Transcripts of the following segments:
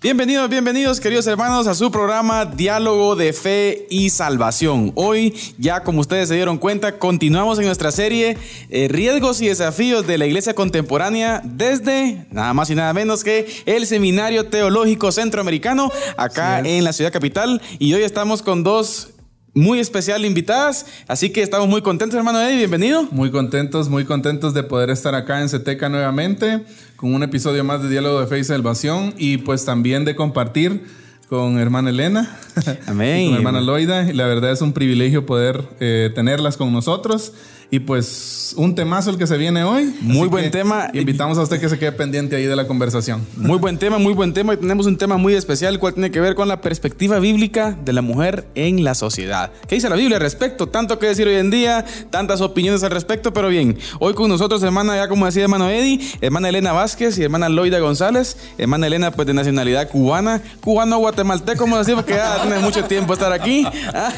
Bienvenidos, bienvenidos queridos hermanos a su programa Diálogo de Fe y Salvación. Hoy ya como ustedes se dieron cuenta, continuamos en nuestra serie eh, Riesgos y Desafíos de la Iglesia Contemporánea desde nada más y nada menos que el Seminario Teológico Centroamericano acá en la ciudad capital. Y hoy estamos con dos muy especial invitadas, así que estamos muy contentos, hermano Eddie, bienvenido. Muy contentos, muy contentos de poder estar acá en CETECA nuevamente con un episodio más de Diálogo de Fe y Salvación y pues también de compartir con hermana Elena Amén. y con hermana Loida. Y la verdad es un privilegio poder eh, tenerlas con nosotros. Y pues un temazo el que se viene hoy. Muy Así buen tema. Invitamos a usted que se quede pendiente ahí de la conversación. Muy buen tema, muy buen tema. Y tenemos un tema muy especial, el cual tiene que ver con la perspectiva bíblica de la mujer en la sociedad. ¿Qué dice la Biblia al respecto? Tanto que decir hoy en día, tantas opiniones al respecto, pero bien. Hoy con nosotros, hermana, ya como decía hermano Eddie, hermana Elena Vázquez y hermana Loida González. Hermana Elena, pues de nacionalidad cubana, cubano-guatemalteco, como decimos, que ya tiene mucho tiempo estar aquí.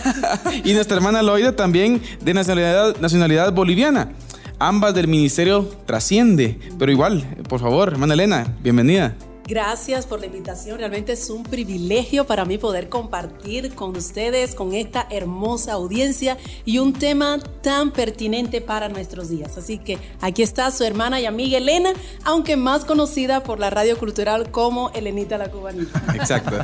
y nuestra hermana Loida también de nacionalidad, nacionalidad boliviana. Ambas del ministerio trasciende, pero igual, por favor, hermana Elena, bienvenida. Gracias por la invitación. Realmente es un privilegio para mí poder compartir con ustedes, con esta hermosa audiencia y un tema tan pertinente para nuestros días. Así que aquí está su hermana y amiga Elena, aunque más conocida por la radio cultural como Elenita la Cubanita. Exacto.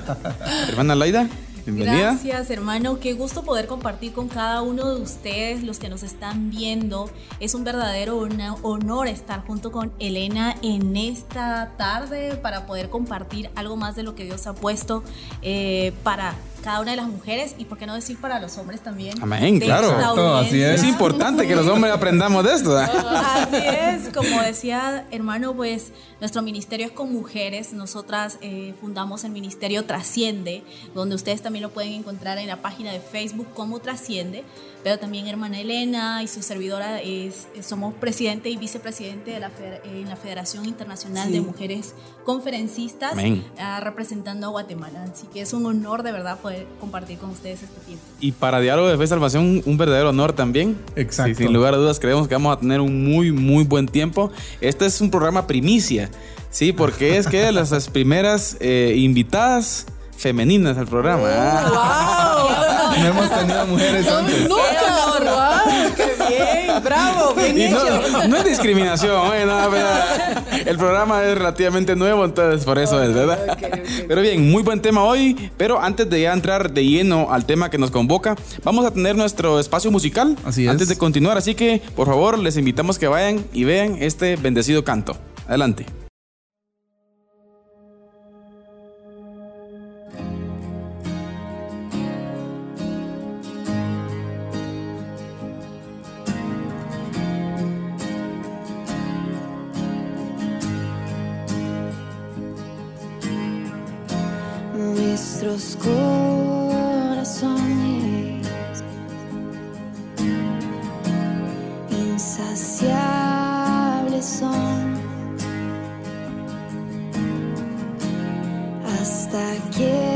Hermana Laida, bienvenida. Gracias, hermano. Qué gusto poder compartir con cada uno de ustedes, los que nos están viendo. Es un verdadero honor estar junto con Elena en esta tarde para poder compartir algo más de lo que Dios ha puesto eh, para cada una de las mujeres y, por qué no decir, para los hombres también. Amén, claro. así. Es importante que los hombres aprendamos de esto. ¿eh? Así es, como decía hermano, pues nuestro ministerio es con mujeres. Nosotras eh, fundamos el ministerio Trasciende, donde ustedes también lo pueden encontrar en la página de Facebook como Trasciende. Pero también hermana Elena y su servidora es, somos presidente y vicepresidente de la, feder- en la Federación Internacional Sí. de Mujeres Conferencistas, Amén. ah, representando a Guatemala. Así que es un honor de verdad poder compartir con ustedes este tiempo. Y para Diálogo de Fe y Salvación, un verdadero honor también. Exacto. Sí, sin lugar a dudas, creemos que vamos a tener un muy, muy buen tiempo. Este es un programa primicia, ¿sí? Porque es que las, las primeras eh, invitadas femeninas al programa. Ah. No hemos tenido mujeres antes. ¡Nunca! ¡Wow! ¡Bravo! ¡Bien Y hecho! no, no es discriminación, ¿eh? No, pero el programa es relativamente nuevo, entonces por eso es, ¿verdad? Pero bien, muy buen tema hoy, pero antes de ya entrar de lleno al tema que nos convoca, vamos a tener nuestro espacio musical Así es. antes de continuar, así que por favor les invitamos que vayan y vean este bendecido canto. Adelante. Nuestros corazones. Insaciables son. Hasta que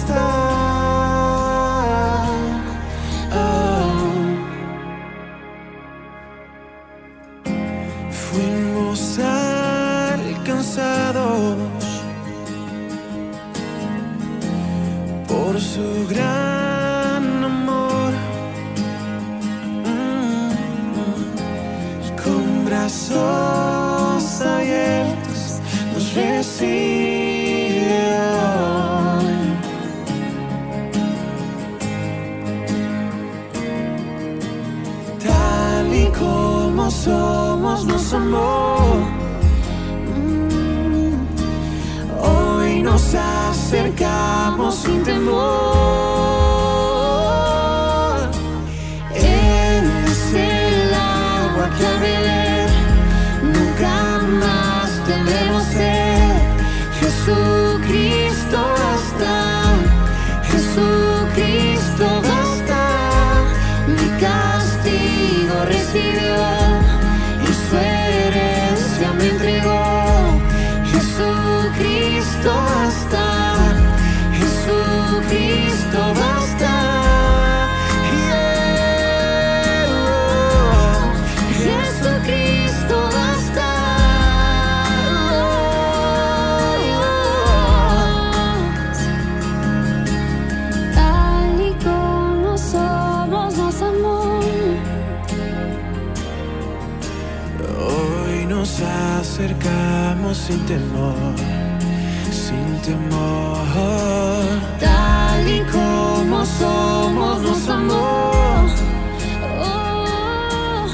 Somos nos amó. Mm, Hoy nos acercamos sin temor. Él es el agua que al beber nunca más tendremos sed. Jesucristo basta, Jesucristo basta. Mi castigo recibió sin temor, sin temor. Tal y como somos nos amó. Oh,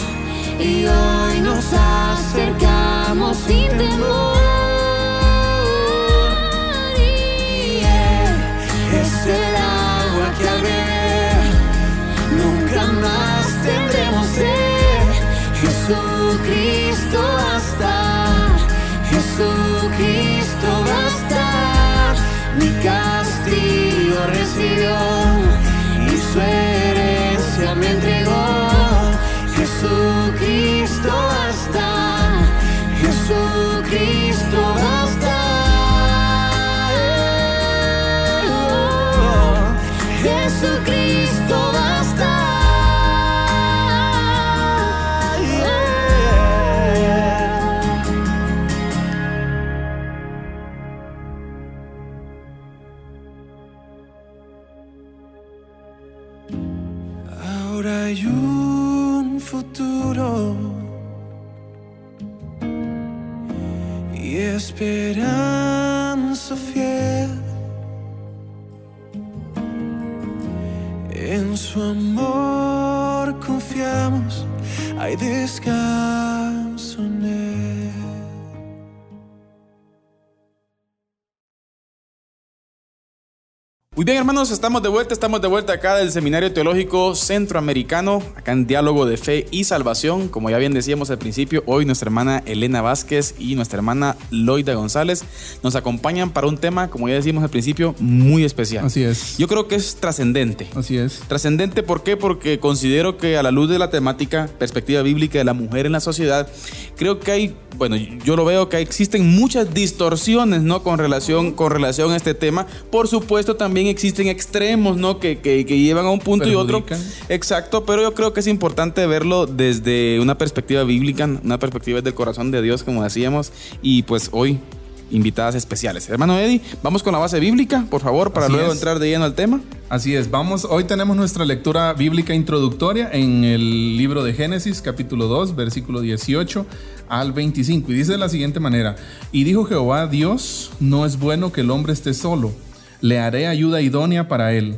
Y hoy nos acercamos sin temor. Y es el agua que al nunca más tendremos sed. Jesucristo basta, Jesucristo basta. Mi castigo recibió y su herencia me entregó. Jesucristo confiamos, hay descanso Muy bien, hermanos, estamos de vuelta, estamos de vuelta acá del Seminario Teológico Centroamericano, acá en Diálogo de Fe y Salvación. Como ya bien decíamos al principio, hoy nuestra hermana Elena Vázquez y nuestra hermana Loida González nos acompañan para un tema, como ya decimos al principio, muy especial. Así es. Yo creo que es trascendente. Así es. Trascendente, ¿por qué? Porque considero que a la luz de la temática, perspectiva bíblica de la mujer en la sociedad, creo que hay, bueno, yo lo veo que existen muchas distorsiones, ¿no? Con relación, con relación a este tema. Por supuesto, también existen extremos, ¿no? Que, que- que llevan a un punto y otro. Exacto, pero yo creo que es importante verlo desde una perspectiva bíblica, una perspectiva del corazón de Dios, como decíamos, y pues hoy invitadas especiales. Hermano Eddie, vamos con la base bíblica, por favor, para Así luego es. entrar de lleno al tema. Así es, vamos, hoy tenemos nuestra lectura bíblica introductoria en el libro de Génesis, capítulo 2, versículo 18 al 25, y dice de la siguiente manera, y dijo Jehová, Dios, no es bueno que el hombre esté solo, le haré ayuda idónea para él.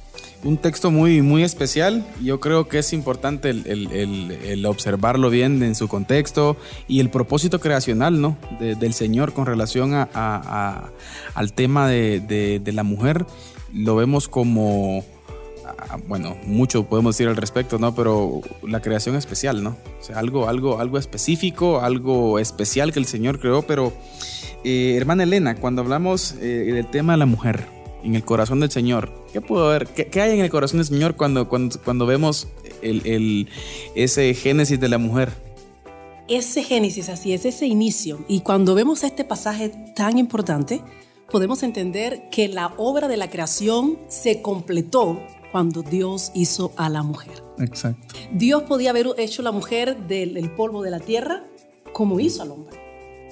Un texto muy, muy especial. Yo creo que es importante el, el- el- observarlo bien en su contexto y el propósito creacional ¿no? de- del Señor con relación a, al tema de, de- de la mujer. Lo vemos como, ah, bueno, mucho podemos decir al respecto, ¿no? Pero la creación especial, ¿no? O sea, algo, algo, algo específico, algo especial que el Señor creó, pero eh, hermana Elena, cuando hablamos eh, del tema de la mujer en el corazón del Señor, ¿qué puedo ver? ¿Qué, qué hay en el corazón del Señor cuando, cuando, cuando vemos el, el- ese génesis de la mujer? Ese Génesis, así es, ese inicio. Y cuando vemos este pasaje tan importante, podemos entender que la obra de la creación se completó cuando Dios hizo a la mujer. Exacto. Dios podía haber hecho la mujer del, del polvo de la tierra como hizo al hombre,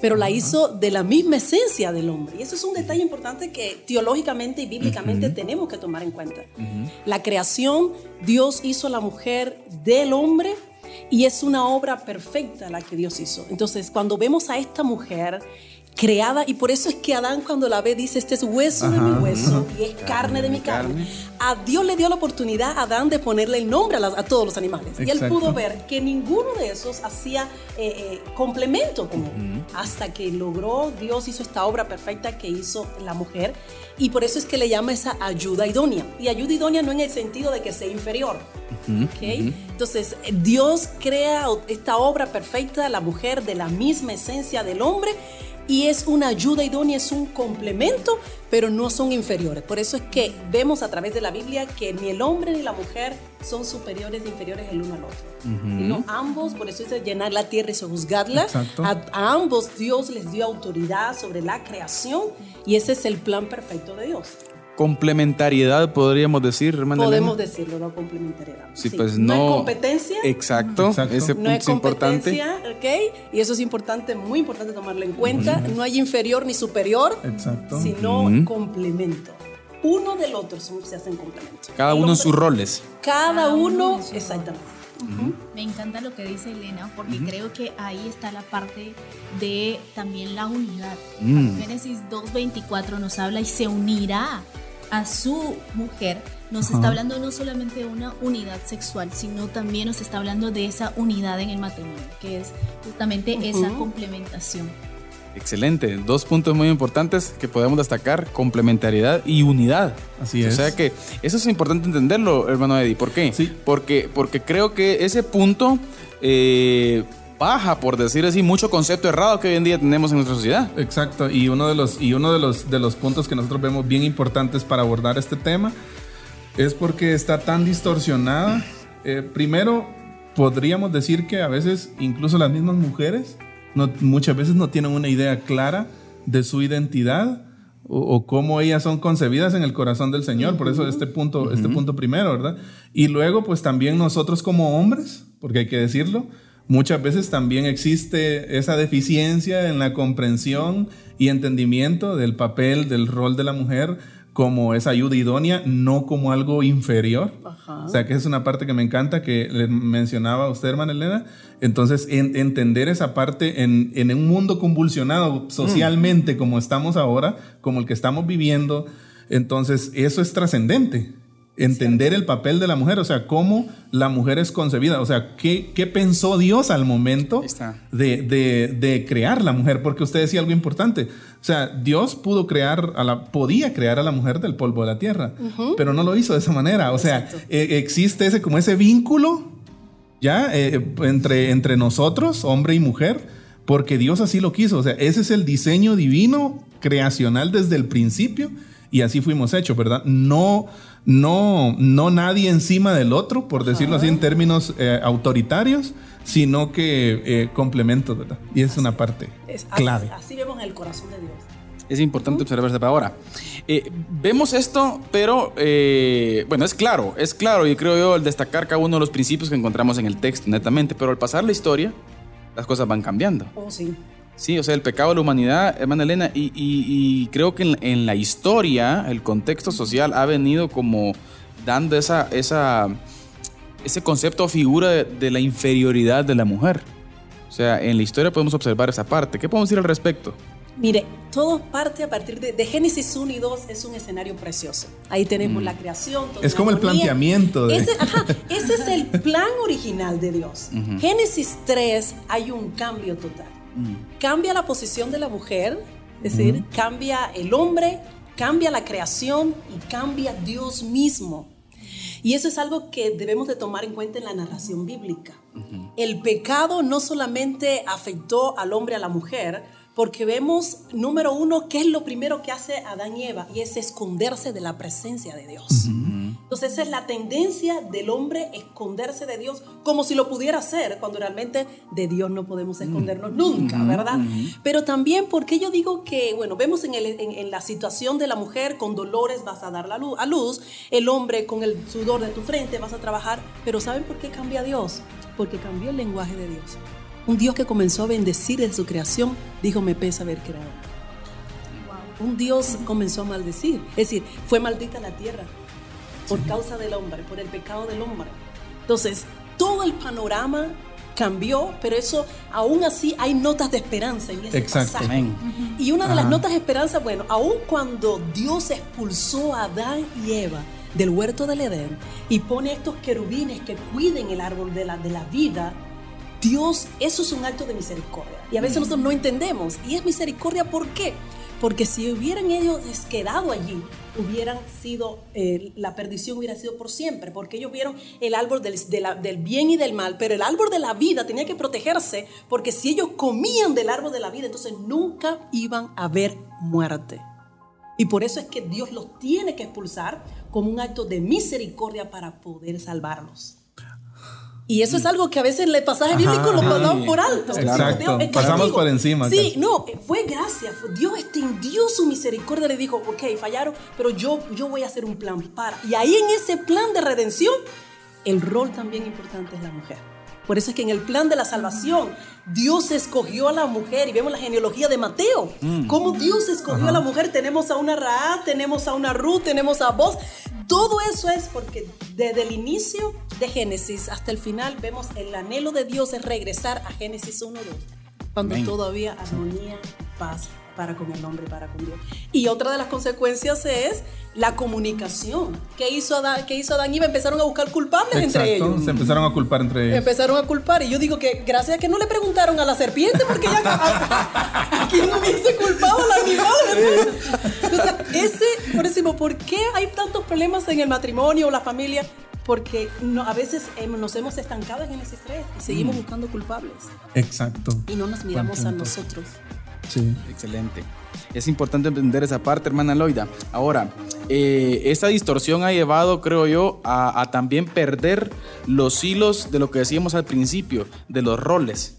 pero la hizo de la misma esencia del hombre. Y eso es un detalle importante que teológicamente y bíblicamente tenemos que tomar en cuenta. La creación, Dios hizo a la mujer del hombre y es una obra perfecta la que Dios hizo. Entonces, cuando vemos a esta mujer creada, y por eso es que Adán cuando la ve dice, este es hueso de mi hueso y es carne de mi carne. A Dios le dio la oportunidad a Adán de ponerle el nombre a, las- a todos los animales. Y él Exacto. pudo ver que ninguno de esos hacía eh, eh, complemento con él. Hasta que logró, Dios hizo esta obra perfecta que hizo la mujer. Y por eso es que le llama esa ayuda idónea. Y ayuda idónea no en el sentido de que sea inferior. ¿ok? Entonces, eh, Dios crea esta obra perfecta, la mujer de la misma esencia del hombre. Y es una ayuda idónea, es un complemento, pero no son inferiores. Por eso es que vemos a través de la Biblia que ni el hombre ni la mujer son superiores ni inferiores el uno al otro. Sino ambos, por eso dice llenar la tierra y sojuzgarla. A ambos Dios les dio autoridad sobre la creación y ese es el plan perfecto de Dios. Complementariedad, podríamos decir, hermana Podemos Elena. decirlo, no complementariedad. Sí, pues no. No es competencia. Exacto, Exacto. ese No punto es importante. competencia, ¿ok? Y eso es importante, muy importante tomarlo en cuenta. No hay inferior ni superior, Exacto. sino complemento. Uno del otro son- se hacen complemento. Cada uno en sus roles. Cada uno exactamente. Me encanta lo que dice Elena porque creo que ahí está la parte de también la unidad. Mm. Génesis 2.24 nos habla y se unirá a su mujer. Nos está hablando no solamente de una unidad sexual, sino también nos está hablando de esa unidad en el matrimonio, que es justamente esa complementación. Excelente. Dos puntos muy importantes que podemos destacar: complementariedad y unidad. Así O es. sea que eso es importante entenderlo, hermano Eddie. ¿Por qué? Sí. Porque, porque creo que ese punto eh, baja, por decir así, mucho concepto errado que hoy en día tenemos en nuestra sociedad. Exacto, y uno de los, y uno de los, de los puntos que nosotros vemos bien importantes para abordar este tema es porque está tan distorsionada. Eh, primero, podríamos decir que a veces incluso las mismas mujeres no- muchas veces no tienen una idea clara de su identidad o, o cómo ellas son concebidas en el corazón del Señor. Por eso este punto, este punto primero, ¿verdad? Y luego, pues también nosotros como hombres, porque hay que decirlo, muchas veces también existe esa deficiencia en la comprensión y entendimiento del papel, del rol de la mujer como esa ayuda idónea, no como algo inferior. Ajá. O sea, que es una parte que me encanta que le mencionaba usted, hermana Elena. Entonces, en- entender esa parte en, en un mundo convulsionado socialmente como estamos ahora, como el que estamos viviendo, entonces eso es trascendente. Entender el papel de la mujer, o sea, cómo la mujer es concebida, o sea, qué, qué pensó Dios al momento de, de- de crear la mujer, porque usted decía algo importante. O sea, Dios pudo crear a la, podía crear a la mujer del polvo de la tierra, pero no lo hizo de esa manera. O sea, eh, existe ese como ese vínculo ya eh, entre, entre nosotros, hombre y mujer, porque Dios así lo quiso. O sea, ese es el diseño divino creacional desde el principio y así fuimos hechos, ¿verdad? No, no, no nadie encima del otro, por decirlo así en términos eh, autoritarios, sino que eh, complementos, ¿verdad? Y es una parte Es- así- clave. Así, vemos el corazón de Dios. Es importante observar esta ahora. Eh, vemos esto, pero eh, bueno, es claro, es claro y creo yo el destacar cada uno de los principios que encontramos en el texto, netamente, pero al pasar la historia, las cosas van cambiando. Oh, sí. Sí, o sea, el pecado de la humanidad, hermana Elena, y, y- y creo que en, en la historia, el contexto social ha venido como dando esa, esa, ese concepto o figura de, de la inferioridad de la mujer. O sea, en la historia podemos observar esa parte. ¿Qué podemos decir al respecto? Mire, todo parte a partir de, de Génesis 1 y 2 es un escenario precioso. Ahí tenemos la creación. Es como el planteamiento de- Ese, ajá, ese es el plan original de Dios. Génesis 3 hay un cambio total. Cambia la posición de la mujer, es decir, cambia el hombre, cambia la creación y cambia Dios mismo. Y eso es algo que debemos de tomar en cuenta en la narración bíblica. El pecado no solamente afectó al hombre a la mujer, porque vemos, número uno, qué es lo primero que hace Adán y Eva, y es esconderse de la presencia de Dios. Entonces esa es la tendencia del hombre, esconderse de Dios, como si lo pudiera hacer, cuando realmente de Dios no podemos escondernos nunca, ¿verdad? Pero también porque yo digo que, bueno, vemos en, el- en- en la situación de la mujer, con dolores vas a dar la luz, a luz, el hombre con el sudor de tu frente vas a trabajar, pero ¿saben por qué cambia Dios? Porque cambió el lenguaje de Dios. Un Dios que comenzó a bendecir de su creación, dijo, me pesa haber creado. Un Dios comenzó a maldecir. Es decir, fue maldita la tierra por causa del hombre, por el pecado del hombre. Entonces, todo el panorama cambió, pero eso aún así hay notas de esperanza en ese Exacto. pasaje. Y una de las Ajá. notas de esperanza, bueno, aún cuando Dios expulsó a Adán y Eva del huerto del Edén y pone estos querubines que cuiden el árbol de la, de la vida, Dios, eso es un acto de misericordia. Y a veces nosotros no entendemos. ¿Y es misericordia por qué? Porque si hubieran ellos quedado allí, hubieran sido, eh, la perdición hubiera sido por siempre, porque ellos vieron el árbol del, de del bien y del mal, pero el árbol de la vida tenía que protegerse, porque si ellos comían del árbol de la vida, entonces nunca iban a ver muerte. Y por eso es que Dios los tiene que expulsar como un acto de misericordia para poder salvarlos. Y eso es algo que a veces en el pasaje bíblico lo pasamos por alto. Exacto. Dios Pasamos por encima, Sí, no, fue gracia. Dios extendió su misericordia. Le dijo, ok, fallaron, pero yo, yo voy a hacer un plan para. Y ahí en ese plan de redención, el rol también importante es la mujer. Por eso es que en el plan de la salvación, Dios escogió a la mujer y vemos la genealogía de Mateo. Cómo Dios escogió a la mujer. Tenemos a una Raab, tenemos a una Ruth, tenemos a vos. Todo eso es porque desde el inicio de Génesis hasta el final vemos el anhelo de Dios es regresar a Génesis 1-2, cuando Amén. todavía armonía, paz para con el hombre y para con Dios. Y otra de las consecuencias es la comunicación. ¿Qué hizo Adán, qué hizo Adán y Eva? Empezaron a buscar culpables entre Exacto. ellos. Se empezaron a culpar entre ellos. Empezaron a culpar y yo digo que gracias a que no le preguntaron a la serpiente porque ya a, a quien no hubiese culpado al animal. Entonces, ese, por eso digo, ¿por qué hay tantos problemas en el matrimonio o la familia? Porque no, a veces nos hemos estancado en Génesis 3 y seguimos buscando culpables Exacto. y no nos miramos a nosotros. Sí. Excelente. Es importante entender esa parte, hermana Loida. Ahora, eh, distorsión ha llevado, creo yo, a, a también perder los hilos de lo que decíamos al principio, de los roles.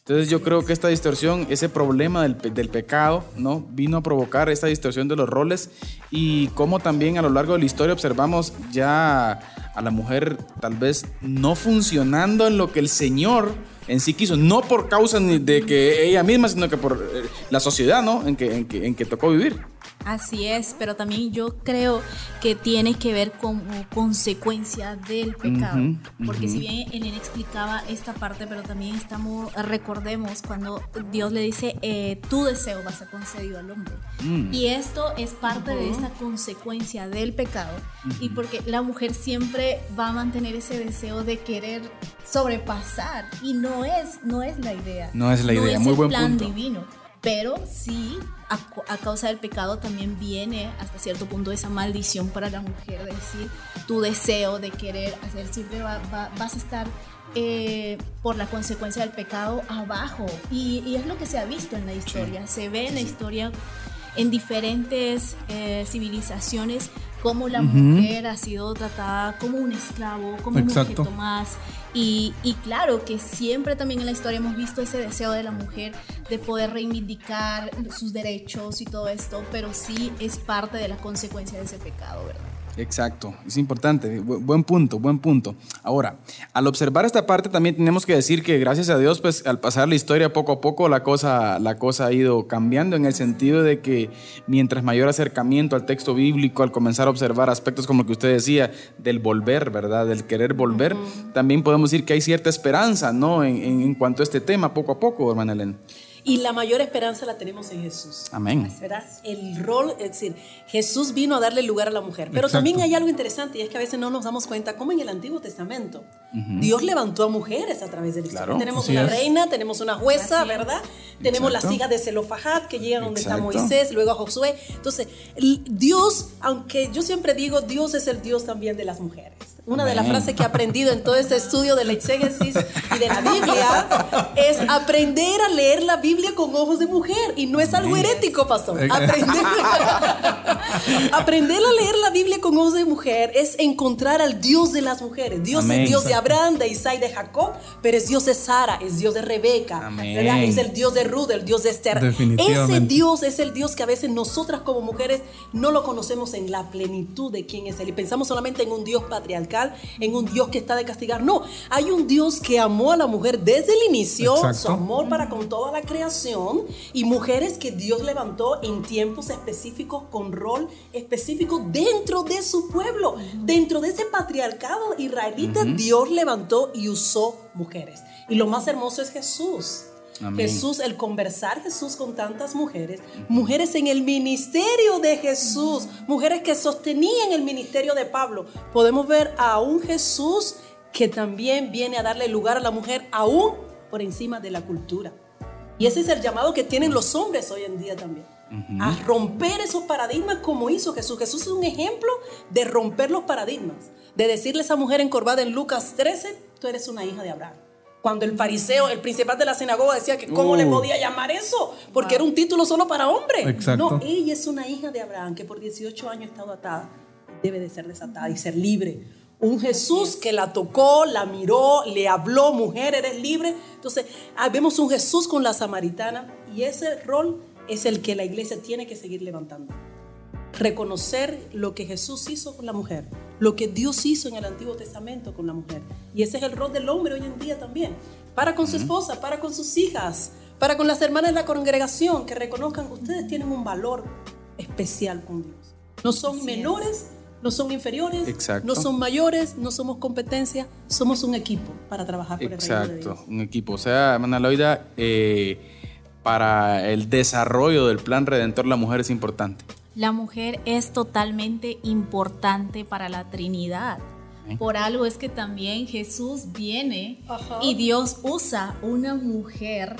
Entonces yo creo que esta distorsión, ese problema del, del pecado, ¿no? Vino a provocar esta distorsión de los roles y cómo también a lo largo de la historia observamos ya a la mujer tal vez no funcionando en lo que el Señor en sí quiso, no por causa de que ella misma, sino que por eh, la sociedad, ¿no? En que, en que, en que tocó vivir. Así es, pero también yo creo que tiene que ver como consecuencia del pecado. Porque si bien Elena explicaba esta parte, pero también estamos, recordemos cuando Dios le dice, eh, tu deseo va a ser concedido al hombre. Mm. Y esto es parte de esta consecuencia del pecado. Y porque la mujer siempre va a mantener ese deseo de querer sobrepasar. Y no es, no es la idea. No es la idea, es muy el buen plan punto. divino. Pero sí, a, a causa del pecado también viene hasta cierto punto esa maldición para la mujer, de decir, tu deseo de querer hacer, siempre va- va- vas a estar eh, por la consecuencia del pecado abajo. Y, y es lo que se ha visto en la historia, se ve en la historia en diferentes eh, civilizaciones cómo la mujer ha sido tratada como un esclavo, como Exacto. un objeto más. Y, y claro que siempre también en la historia hemos visto ese deseo de la mujer de poder reivindicar sus derechos y todo esto, pero sí es parte de la consecuencia de ese pecado, ¿verdad? Exacto, es importante, Bu- buen punto, buen punto. Ahora, al observar esta parte también tenemos que decir que gracias a Dios, pues al pasar la historia poco a poco la cosa, la cosa ha ido cambiando en el sentido de que mientras mayor acercamiento al texto bíblico, al comenzar a observar aspectos como el que usted decía, del volver, ¿verdad? Del querer volver, también podemos decir que hay cierta esperanza, ¿no? En, en- en cuanto a este tema, poco a poco, hermana Elena. Y la mayor esperanza la tenemos en Jesús. Amén. ¿verdad? El rol, es decir, Jesús vino a darle lugar a la mujer. Pero Exacto. también hay algo interesante y es que a veces no nos damos cuenta cómo en el Antiguo Testamento Dios levantó a mujeres a través de la historia. Claro. Tenemos Así una es. reina, tenemos una jueza, Así es. ¿verdad? Tenemos Exacto. las hijas de Zelofajat que llegan donde está Exacto. Moisés, luego a Josué. Entonces, Dios, aunque yo siempre digo, Dios es el Dios también de las mujeres. Una de las Amén. frases que he aprendido en todo este estudio de la exégesis y de la Biblia es aprender a leer la Biblia con ojos de mujer. Y no es algo herético, pastor. Aprender, aprender a leer la Biblia con ojos de mujer es encontrar al Dios de las mujeres. Dios Amén. es Dios de Abraham, de Isaac de Jacob, pero es Dios de Sara, es Dios de Rebeca, Amén. es el Dios de Ruth, el Dios de Esther. Ese Dios es el Dios que a veces nosotras como mujeres no lo conocemos en la plenitud de quién es Él. Y pensamos solamente en un Dios patriarcal, en un Dios que está de castigar. No, hay un Dios que amó a la mujer desde el inicio, Exacto. su amor para con toda la creación, y mujeres que Dios levantó en tiempos específicos, con rol específico dentro de su pueblo. Dentro de ese patriarcado israelita, Dios levantó y usó mujeres. Y lo más hermoso es Jesús. Amén. Jesús, el conversar Jesús con tantas mujeres, mujeres en el ministerio de Jesús, mujeres que sostenían el ministerio de Pablo. Podemos ver a un Jesús que también viene a darle lugar a la mujer aún por encima de la cultura. Y ese es el llamado que tienen los hombres hoy en día también. A romper esos paradigmas como hizo Jesús. Jesús es un ejemplo de romper los paradigmas. De decirle a esa mujer encorvada en Lucas 13, tú eres una hija de Abraham. Cuando el fariseo, el principal de la sinagoga decía que cómo le Uh. podía llamar eso, porque era un título solo para hombre. Exacto. No, ella es una hija de Abraham que por 18 años ha estado atada. Debe de ser desatada y ser libre. Un Jesús que la tocó, la miró, le habló, mujer, eres libre. Entonces, ah, vemos un Jesús con la samaritana y ese rol es el que la iglesia tiene que seguir levantando. Reconocer lo que Jesús hizo con la mujer, lo que Dios hizo en el Antiguo Testamento con la mujer. Y ese es el rol del hombre hoy en día también. Para con su esposa, para con sus hijas, para con las hermanas de la congregación, que reconozcan, ustedes tienen un valor especial con Dios. No son menores, no son inferiores, Exacto. no son mayores, no somos competencia, somos un equipo para trabajar por el reino de Exacto, Dios. un equipo. O sea, hermana Loida, eh, para el desarrollo del plan redentor la mujer es importante. La mujer es totalmente importante para la Trinidad. Por algo es que también Jesús viene Ajá. y Dios usa una mujer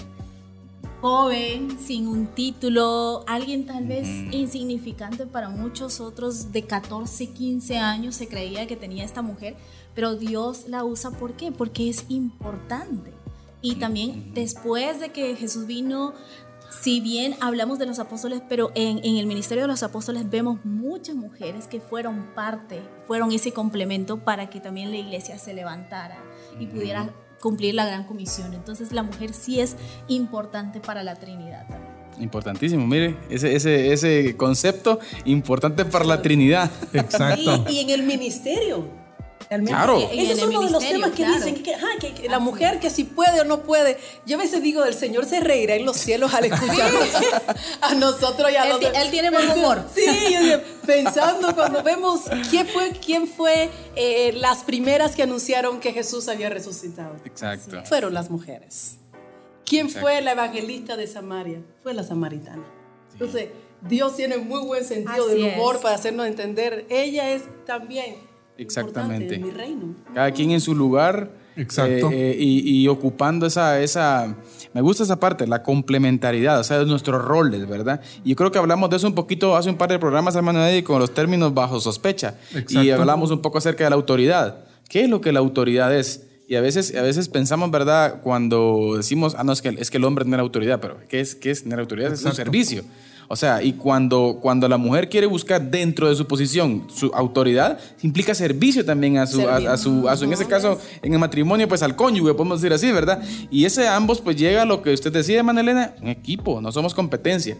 joven, sin un título, alguien tal vez insignificante para muchos otros de 14, 15 años se creía que tenía esta mujer, pero Dios la usa ¿por qué? Porque es importante. Y también después de que Jesús vino, si bien hablamos de los apóstoles, pero en, en el ministerio de los apóstoles vemos muchas mujeres que fueron parte, fueron ese complemento para que también la iglesia se levantara y pudiera cumplir la gran comisión. Entonces la mujer sí es importante para la Trinidad también. Importantísimo, mire, ese, ese, ese concepto importante para la Trinidad. Exacto. Y, y en el ministerio. Realmente, Claro. Ese es uno de los temas que claro. dicen que, ajá, que- que la mujer que si puede o no puede. Yo a veces digo, el Señor se reirá en los cielos al escuchar a nosotros y a Él los él tiene buen humor. Sí, yo pensando cuando vemos quién fue, quién fue eh, las primeras que anunciaron que Jesús había resucitado. Exacto. Fueron las mujeres. ¿Quién Exacto. fue la evangelista de Samaria? Fue la samaritana. Entonces, Dios tiene muy buen sentido Así del humor es. para hacernos entender. Ella es también Exactamente. mi reino. Cada quien en su lugar. Exacto. eh, eh, y, y ocupando esa, esa. Me gusta esa parte, la complementariedad, o sea, de nuestros roles, ¿verdad? Y yo creo que hablamos de eso un poquito hace un par de programas, hermano Eddie, con los términos bajo sospecha. Y Exacto. hablamos un poco acerca de la autoridad. ¿Qué es lo que la autoridad es? Y a veces, a veces pensamos, ¿verdad? Cuando decimos, ah, no, es que, es que el hombre tiene autoridad, pero ¿qué es, qué es tener autoridad? Es un Exacto. servicio. O sea, y cuando, cuando la mujer quiere buscar dentro de su posición su autoridad, implica servicio también a su, a, a su, a su, en ese caso, en el matrimonio, pues al cónyuge, podemos decir así, ¿verdad? Y ese ambos, pues llega a lo que usted decía, Manelena, un equipo, no somos competencia.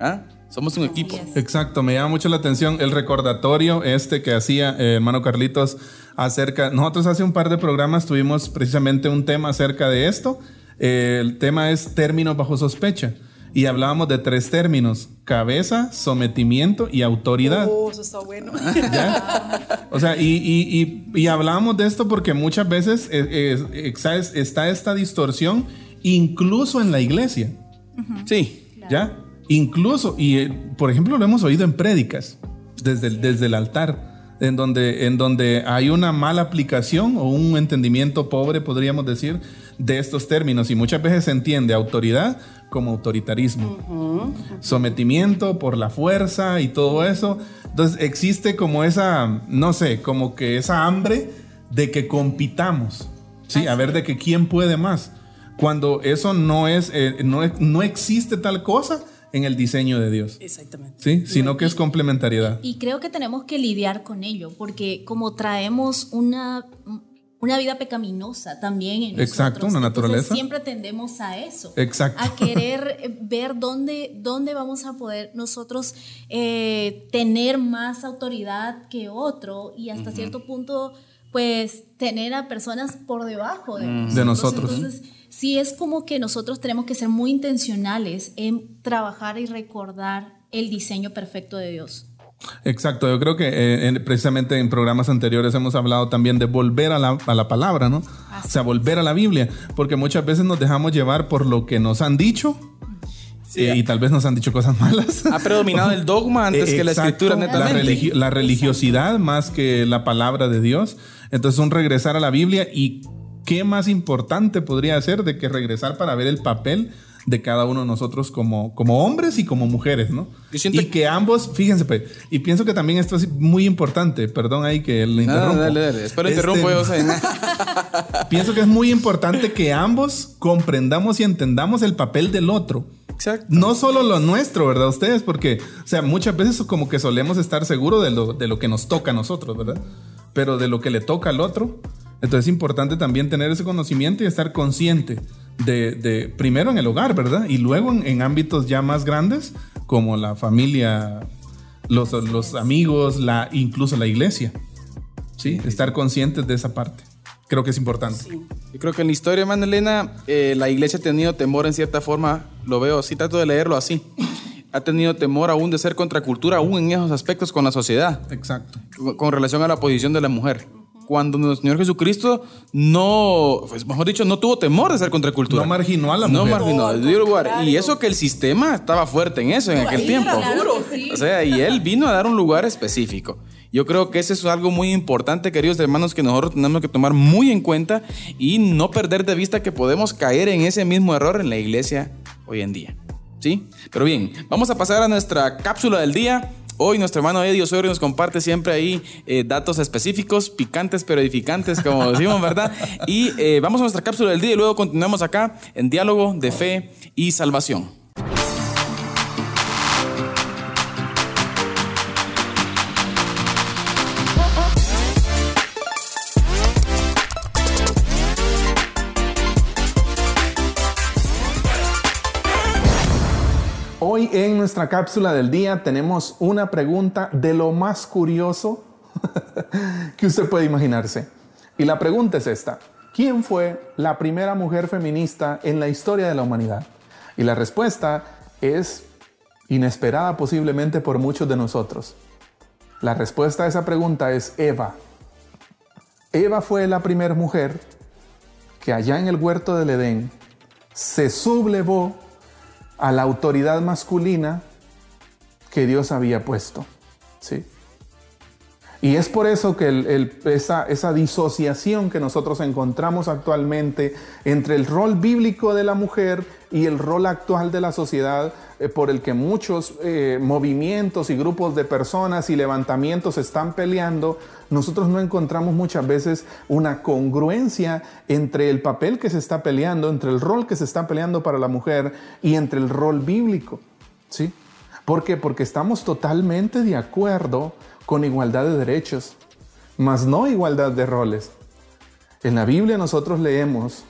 ¿Ah? Somos un equipo. Exacto, me llama mucho la atención el recordatorio este que hacía eh, hermano Carlitos acerca, nosotros hace un par de programas tuvimos precisamente un tema acerca de esto, Eh, el tema es términos bajo sospecha y hablábamos de tres términos, cabeza, sometimiento y autoridad. Oh, eso está bueno. ¿Ya? O sea, y, y, y, y hablamos de esto porque muchas veces está esta distorsión incluso en la iglesia. Sí. ¿Ya? Incluso, y eh, por ejemplo lo hemos oído en prédicas, desde el, desde el altar, en donde, en donde hay una mala aplicación o un entendimiento pobre, podríamos decir, de estos términos. Y muchas veces se entiende autoridad como autoritarismo, sometimiento por la fuerza y todo eso. Entonces existe como esa, no sé, como que esa hambre de que compitamos, ¿sí? A ver de que quién puede más. Cuando eso no es, eh, no, es- no existe tal cosa en el diseño de Dios, Exactamente. ¿sí? Sino que es complementariedad. Y creo que tenemos que lidiar con ello, porque como traemos una, una vida pecaminosa también en Exacto, nosotros, una entonces naturaleza. siempre tendemos a eso. Exacto. A querer eh, ver dónde, dónde vamos a poder nosotros eh, tener más autoridad que otro y hasta cierto punto, pues, tener a personas por debajo de nosotros. De nosotros. Entonces, sí es como que nosotros tenemos que ser muy intencionales en trabajar y recordar el diseño perfecto de Dios. Exacto, yo creo que eh, en- precisamente en programas anteriores hemos hablado también de volver a la, a la palabra, ¿no? O sea, volver a la Biblia, porque muchas veces nos dejamos llevar por lo que nos han dicho eh, y tal vez nos han dicho cosas malas. Ha predominado el dogma antes que la escritura la, netamente. religi- la religiosidad más que la palabra de Dios. Entonces un regresar a la Biblia y qué más importante podría ser de que regresar para ver el papel de cada uno de nosotros como, como hombres y como mujeres, ¿no? Yo siento y que ambos, fíjense, pues, y pienso que también esto es muy importante, perdón ahí que No, interrumpo. no, dale, dale. Espero Este, interrumpo yo. sea, Pienso que es muy importante que ambos comprendamos y entendamos el papel del otro. Exacto. No solo lo nuestro, ¿verdad? Ustedes, porque, o sea, muchas veces como que solemos estar seguros de lo, de lo que nos toca a nosotros, ¿verdad? Pero de lo que le toca al otro. Entonces es importante también tener ese conocimiento y estar consciente de, de- primero en el hogar, ¿verdad? Y luego en, en ámbitos ya más grandes, como la familia, los, los amigos, la, incluso la iglesia. ¿Sí? Estar conscientes de esa parte. Creo que es importante. Yo creo que en la historia, hermana Elena, eh, la iglesia ha tenido temor en cierta forma, lo veo así, trato de leerlo así. Ha tenido temor aún de ser contracultura, aún en esos aspectos con la sociedad, Exacto. con, con relación a la posición de la mujer. Cuando nuestro Señor Jesucristo no, pues, mejor dicho, no tuvo temor de ser contracultura. No marginó a la No mujer. marginó, le dio lugar. Y eso que el sistema estaba fuerte en eso en aquel tiempo. Claro sí. O sea, y él vino a dar un lugar específico. Yo creo que eso es algo muy importante, queridos hermanos, que nosotros tenemos que tomar muy en cuenta y no perder de vista que podemos caer en ese mismo error en la iglesia hoy en día. ¿Sí? Pero bien, vamos a pasar a nuestra cápsula del día. Hoy nuestro hermano Eddie Osorio nos comparte siempre ahí eh, datos específicos, picantes pero edificantes, como decimos, ¿verdad? Y eh, vamos a nuestra cápsula del día y luego continuamos acá en diálogo de fe y salvación. En nuestra cápsula del día tenemos una pregunta de lo más curioso que usted puede imaginarse. Y la pregunta es esta. ¿Quién fue la primera mujer feminista en la historia de la humanidad? Y la respuesta es inesperada posiblemente por muchos de nosotros. La respuesta a esa pregunta es Eva. Eva fue la primera mujer que allá en el huerto del Edén se sublevó a la autoridad masculina que Dios había puesto. ¿sí? Y es por eso que esa disociación que nosotros encontramos actualmente entre el rol bíblico de la mujer y el rol actual de la sociedad, eh, por el que muchos eh, movimientos y grupos de personas y levantamientos están peleando, nosotros no encontramos muchas veces una congruencia entre el papel que se está peleando, entre el rol que se está peleando para la mujer y entre el rol bíblico. ¿Sí? ¿Por qué? Porque estamos totalmente de acuerdo con igualdad de derechos, mas no igualdad de roles. En la Biblia nosotros leemos,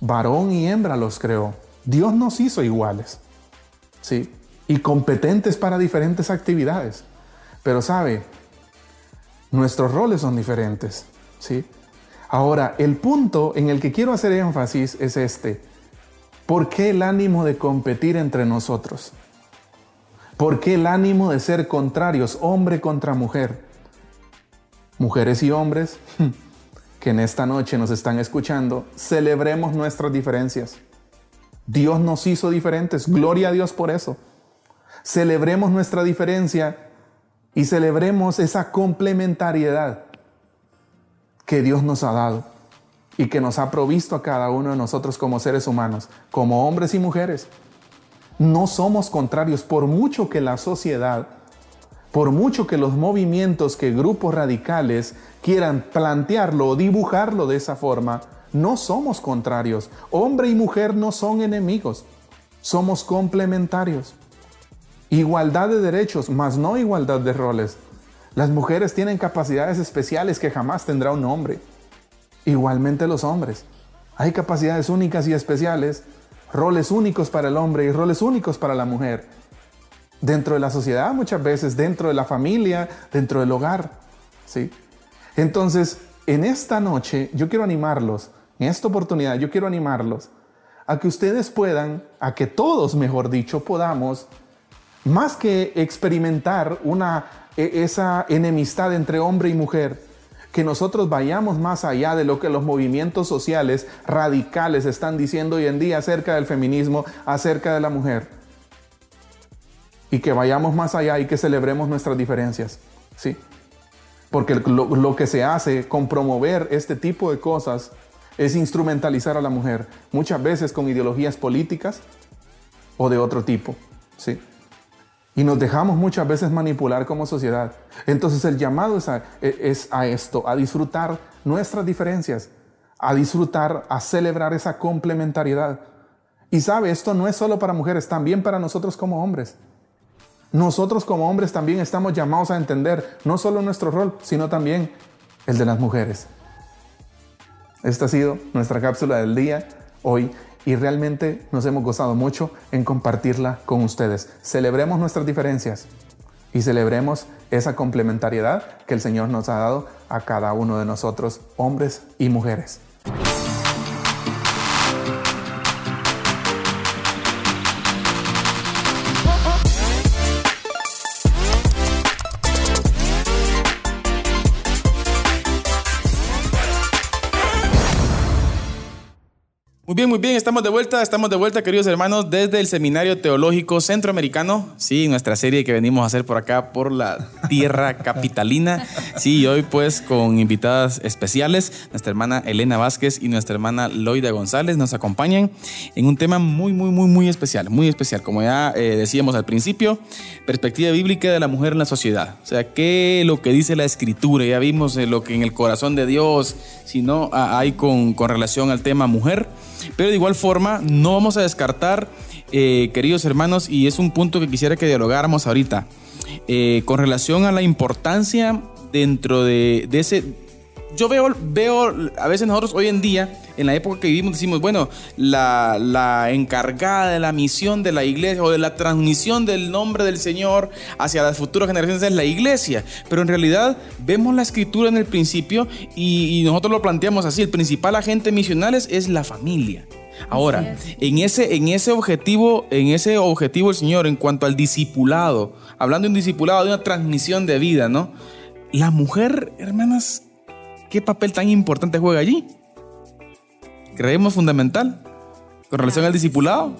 varón y hembra los creó. Dios nos hizo iguales, ¿sí? Y competentes para diferentes actividades. Pero sabe, nuestros roles son diferentes, ¿sí? Ahora, el punto en el que quiero hacer énfasis es este. ¿Por qué el ánimo de competir entre nosotros? ¿Por qué el ánimo de ser contrarios, hombre contra mujer? Mujeres y hombres que en esta noche nos están escuchando, celebremos nuestras diferencias. Dios nos hizo diferentes. Gloria a Dios por eso. Celebremos nuestra diferencia y celebremos esa complementariedad que Dios nos ha dado y que nos ha provisto a cada uno de nosotros como seres humanos, como hombres y mujeres. No somos contrarios por mucho que la sociedad, por mucho que los movimientos, que grupos radicales quieran plantearlo o dibujarlo de esa forma, no somos contrarios. Hombre y mujer no son enemigos, somos complementarios. Igualdad de derechos, más no igualdad de roles. Las mujeres tienen capacidades especiales que jamás tendrá un hombre. Igualmente los hombres. Hay capacidades únicas y especiales, roles únicos para el hombre y roles únicos para la mujer. Dentro de la sociedad muchas veces, dentro de la familia, dentro del hogar. ¿sí? Entonces, en esta noche yo quiero animarlos en esta oportunidad yo quiero animarlos a que ustedes puedan, a que todos, mejor dicho, podamos, más que experimentar una, e, esa enemistad entre hombre y mujer, que nosotros vayamos más allá de lo que los movimientos sociales radicales están diciendo hoy en día acerca del feminismo, acerca de la mujer. Y que vayamos más allá y que celebremos nuestras diferencias. Sí. Porque lo, lo que se hace con promover este tipo de cosas es instrumentalizar a la mujer, muchas veces con ideologías políticas o de otro tipo. ¿sí? Y nos dejamos muchas veces manipular como sociedad. Entonces el llamado es a, es a esto, a disfrutar nuestras diferencias, a disfrutar, a celebrar esa complementariedad. Y sabe, esto no es solo para mujeres, también para nosotros como hombres. Nosotros como hombres también estamos llamados a entender no solo nuestro rol, sino también el de las mujeres. Esta ha sido nuestra cápsula del día hoy y realmente nos hemos gozado mucho en compartirla con ustedes. Celebremos nuestras diferencias y celebremos esa complementariedad que el Señor nos ha dado a cada uno de nosotros, hombres y mujeres. Muy bien, estamos de vuelta, estamos de vuelta, queridos hermanos, desde el Seminario Teológico Centroamericano, sí, nuestra serie que venimos a hacer por acá, por la tierra capitalina, sí, y hoy pues con invitadas especiales, nuestra hermana Elena Vázquez y nuestra hermana Loida González nos acompañan en un tema muy, muy, muy, muy especial, muy especial, como ya eh, decíamos al principio, perspectiva bíblica de la mujer en la sociedad, o sea, qué lo que dice la escritura, ya vimos eh, lo que en el corazón de Dios, si no, hay con, con relación al tema mujer, pero de igual forma, no vamos a descartar, eh, queridos hermanos, y es un punto que quisiera que dialogáramos ahorita, eh, con relación a la importancia dentro de, de ese yo veo, veo, a veces nosotros hoy en día, en la época que vivimos, decimos, bueno, la, la, encargada de la misión de la iglesia o de la transmisión del nombre del Señor hacia las futuras generaciones es la iglesia. Pero en realidad vemos la escritura en el principio y, y nosotros lo planteamos así, el principal agente misional es, es la familia. Ahora, en ese, en ese objetivo, en ese objetivo el Señor, en cuanto al discipulado, hablando de un discipulado, de una transmisión de vida, ¿no? La mujer, hermanas, ¿qué papel tan importante juega allí? ¿Creemos fundamental con relación al discipulado?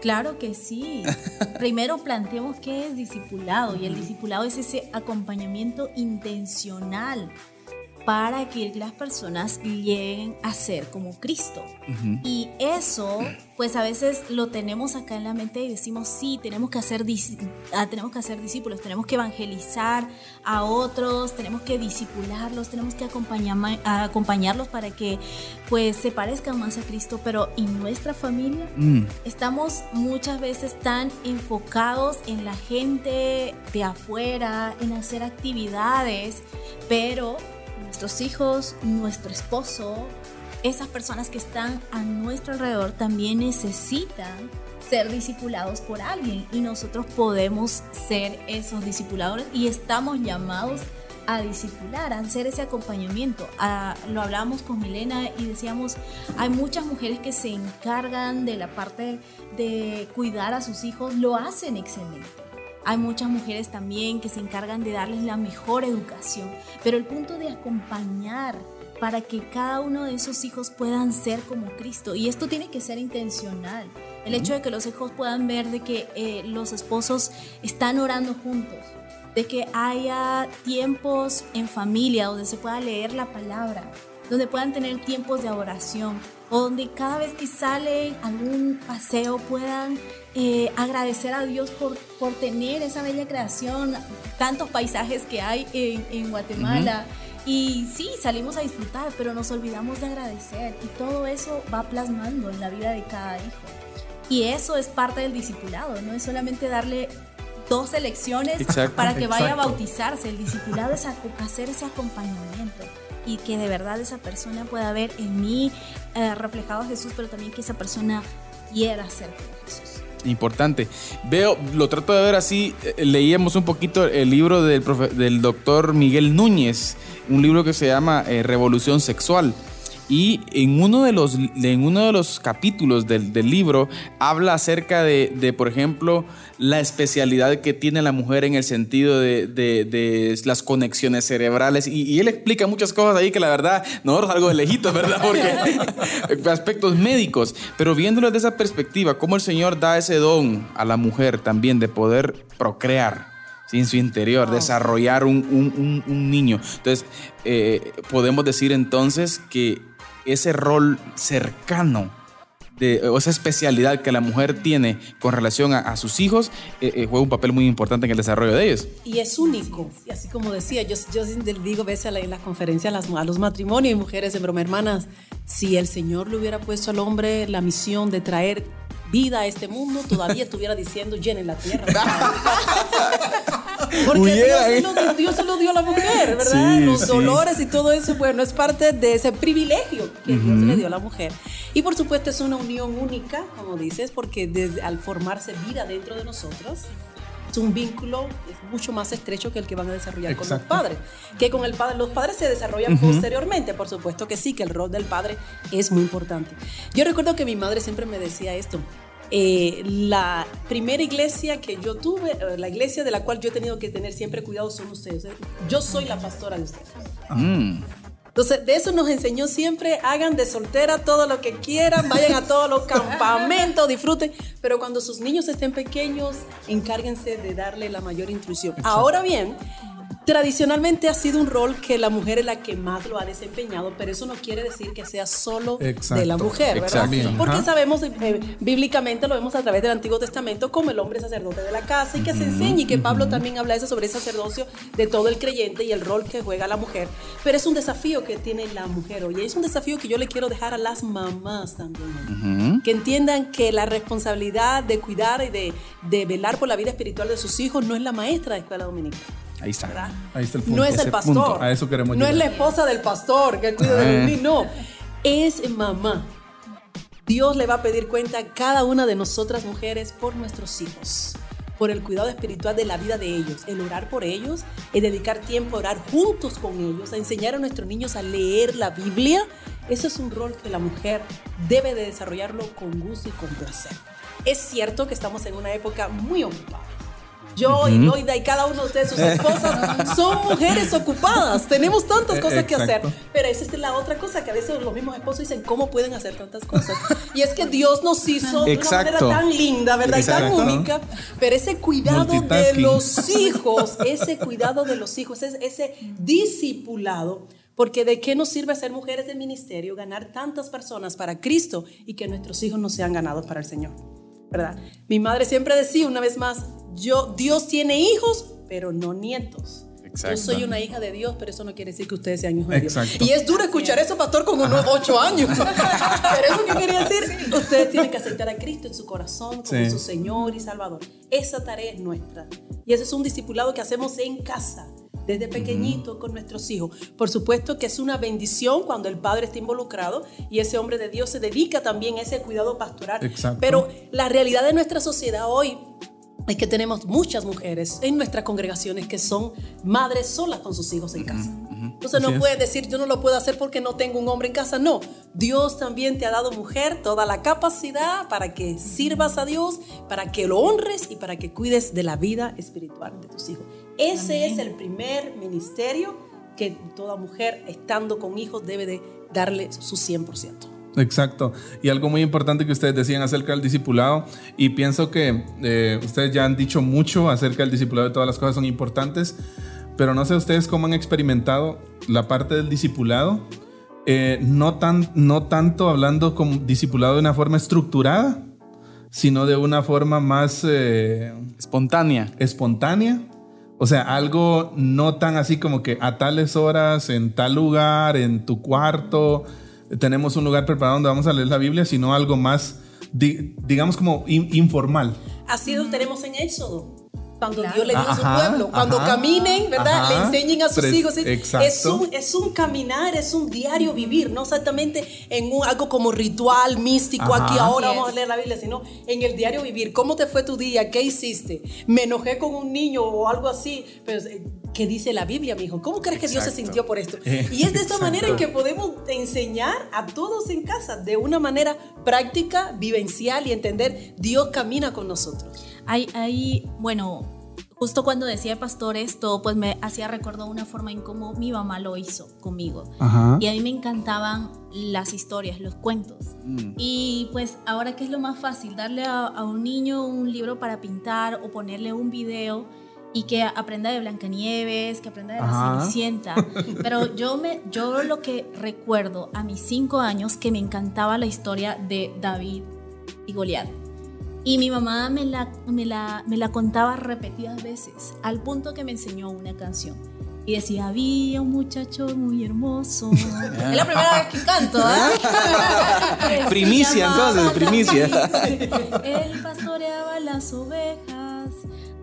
Claro que sí. Primero planteemos qué es discipulado y el discipulado es ese acompañamiento intencional para que las personas lleguen a ser como Cristo. Y eso, pues a veces lo tenemos acá en la mente y decimos, sí, tenemos que, hacer, ah, tenemos que hacer discípulos, tenemos que evangelizar a otros, tenemos que discipularlos, tenemos que acompañarlos para que pues se parezcan más a Cristo, pero ¿y nuestra familia? Mm. Estamos muchas veces tan enfocados en la gente de afuera, en hacer actividades, pero nuestros hijos, nuestro esposo, esas personas que están a nuestro alrededor también necesitan ser discipulados por alguien y nosotros podemos ser esos discipuladores y estamos llamados a discipular, a hacer ese acompañamiento. lo hablamos con Milena y decíamos, hay muchas mujeres que se encargan de la parte de cuidar a sus hijos, lo hacen excelente hay muchas mujeres también que se encargan de darles la mejor educación, pero el punto de acompañar para que cada uno de esos hijos puedan ser como Cristo, y esto tiene que ser intencional. El hecho de que los hijos puedan ver de que eh, los esposos están orando juntos, de que haya tiempos en familia donde se pueda leer la palabra, donde puedan tener tiempos de oración, o donde cada vez que salen algún paseo puedan eh, agradecer a Dios por, por tener esa bella creación, tantos paisajes que hay en, en Guatemala. Y sí, salimos a disfrutar, pero nos olvidamos de agradecer y todo eso va plasmando en la vida de cada hijo. Y eso es parte del discipulado, no es solamente darle dos elecciones Exacto, para que vaya a exacto. bautizarse. El discipulado es hacer ese acompañamiento y que de verdad esa persona pueda ver en mí eh, reflejado a Jesús, pero también que esa persona quiera ser como Jesús. Importante. Veo, lo trato de ver así. eh, Leíamos un poquito el libro del, del doctor Miguel Núñez, un libro que se llama eh, Revolución Sexual. Y en uno de los, en uno de los capítulos del, del libro habla acerca de, de, por ejemplo, la especialidad que tiene la mujer en el sentido de, de- de las conexiones cerebrales. Y, y él explica muchas cosas ahí que la verdad, nosotros algo de lejitos, ¿verdad? Porque aspectos médicos. Pero viéndolo desde esa perspectiva, cómo el Señor da ese don a la mujer también de poder procrear. ¿sí? en su interior, desarrollar un, un- un- un niño. Entonces, eh, podemos decir entonces que ese rol cercano de, o esa especialidad que la mujer tiene con relación a, a sus hijos eh, eh, juega un papel muy importante en el desarrollo de ellos. Y es único. Y así como decía, yo, yo digo a veces la- en las conferencias a, las- a los matrimonios y mujeres en broma, hermanas, si el Señor le hubiera puesto al hombre la misión de traer vida a este mundo, todavía estuviera diciendo llenen la tierra. Porque Dios se, lo, Dios se lo dio a la mujer, ¿verdad? Sí, Los sí. dolores y todo eso, bueno, es parte de ese privilegio que Dios le dio a la mujer. Y por supuesto es una unión única, como dices, porque desde, al formarse vida dentro de nosotros, es un vínculo es mucho más estrecho que el que van a desarrollar con los Exacto. padres. Que con el padre, los padres se desarrollan posteriormente, por supuesto que sí, que el rol del padre es muy importante. Yo recuerdo que mi madre siempre me decía esto. Eh, la primera iglesia que yo tuve, eh, la iglesia de la cual yo he tenido que tener siempre cuidado son ustedes. ¿eh? Yo soy la pastora de ustedes. Mm. Entonces, de eso nos enseñó siempre, hagan de soltera todo lo que quieran, vayan a todos los campamentos, disfruten, pero cuando sus niños estén pequeños, encárguense de darle la mayor instrucción. Ahora bien, tradicionalmente ha sido un rol que la mujer es la que más lo ha desempeñado, pero eso no quiere decir que sea solo de la mujer, ¿verdad? Bien, Porque ajá. sabemos, eh, bíblicamente lo vemos a través del Antiguo Testamento, como el hombre sacerdote de la casa y que se enseña, y que Pablo también habla eso sobre el sacerdocio de todo el creyente y el rol que juega la mujer. Pero es un desafío que tiene la mujer hoy, es un desafío que yo le quiero dejar a las mamás también. Que entiendan que la responsabilidad de cuidar y de, de velar por la vida espiritual de sus hijos no es la maestra de escuela dominical. Ahí está. ¿verdad? Ahí está el punto. No es Ese el pastor. punto. A eso queremos No es la esposa del pastor que cuida de Ah. los niños. No. Es mamá. Dios le va a pedir cuenta a cada una de nosotras mujeres por nuestros hijos, por el cuidado espiritual de la vida de ellos, el orar por ellos, el dedicar tiempo a orar juntos con ellos, a enseñar a nuestros niños a leer la Biblia. Eso es un rol que la mujer debe de desarrollarlo con gusto y con placer. Es cierto que estamos en una época muy ocupada. Yo y Loida y cada uno de ustedes, sus esposas, son mujeres ocupadas. Tenemos tantas Eh, cosas que hacer. exacto. Pero esa es la otra cosa que a veces los mismos esposos dicen, ¿cómo pueden hacer tantas cosas? Y es que Dios nos hizo de una Exacto. manera tan linda, ¿verdad? Y tan Exacto. única. Pero ese cuidado de los hijos, ese cuidado de los hijos, ese, ese discipulado. Porque de qué nos sirve ser mujeres de ministerio, ganar tantas personas para Cristo y que nuestros hijos no sean ganados para el Señor. ¿Verdad? Mi madre siempre decía una vez más, yo, Dios tiene hijos, pero no nietos. Exacto. Yo soy una hija de Dios, pero eso no quiere decir que ustedes sean hijos de Dios. Exacto. Y es duro escuchar eso, pastor, con unos ocho años. pero eso que quería decir, ustedes tienen que aceptar a Cristo en su corazón como Sí. su Señor y Salvador. Esa tarea es nuestra. Y ese es un discipulado que hacemos en casa, desde pequeñito con nuestros hijos. Por supuesto que es una bendición cuando el padre está involucrado y ese hombre de Dios se dedica también a ese cuidado pastoral. Exacto. Pero la realidad de nuestra sociedad hoy es que tenemos muchas mujeres en nuestras congregaciones que son madres solas con sus hijos en casa. Entonces Así no es. puedes decir yo no lo puedo hacer porque no tengo un hombre en casa. No, Dios también te ha dado mujer toda la capacidad para que sirvas a Dios, para que lo honres y para que cuides de la vida espiritual de tus hijos. Ese es el primer ministerio que toda mujer estando con hijos debe de darle su 100%. Exacto. Y algo muy importante que ustedes decían acerca del discipulado, y pienso que eh, ustedes ya han dicho mucho acerca del discipulado de todas las cosas son importantes, pero no sé ustedes cómo han experimentado la parte del discipulado, eh, no, tan, no tanto hablando como discipulado de una forma estructurada, sino de una forma más eh, Espontánea. espontánea. O sea, algo no tan así como que a tales horas, en tal lugar, en tu cuarto, tenemos un lugar preparado donde vamos a leer la Biblia, sino algo más, di- digamos, como in- informal. Así lo tenemos en Éxodo. Cuando Claro. Dios le dijo a su pueblo, cuando ajá, caminen, ¿verdad? ajá. le enseñen a sus Pres- hijos. Es, es un, es un caminar, es un diario vivir, no exactamente en un, algo como ritual, místico, Ajá. aquí ahora vamos a es. leer la Biblia, sino en el diario vivir. ¿Cómo te fue tu día? ¿Qué hiciste? ¿Me enojé con un niño o algo así? Pero, eh, ¿Qué dice la Biblia, mi hijo? ¿Cómo crees que Dios se sintió por esto? Y es de esta exacto. manera en que podemos enseñar a todos en casa, de una manera práctica, vivencial y entender, Dios camina con nosotros. Hay, hay, bueno, justo cuando decía pastor esto, pues me hacía recordar una forma en cómo mi mamá lo hizo conmigo. Ajá. Y a mí me encantaban las historias, los cuentos. Y pues ahora qué es lo más fácil, darle a, a un niño un libro para pintar o ponerle un video y que aprenda de Blancanieves, que aprenda de la. Cenicienta. Pero yo, me, yo lo que recuerdo a mis cinco años que me encantaba la historia de David y Goliat. Y mi mamá me la, me, la, me la contaba repetidas veces, al punto que me enseñó una canción. Y decía, había un muchacho muy hermoso. es la primera vez que canto, ¿ah? Se Primicia, entonces, primicia. Él pastoreaba las ovejas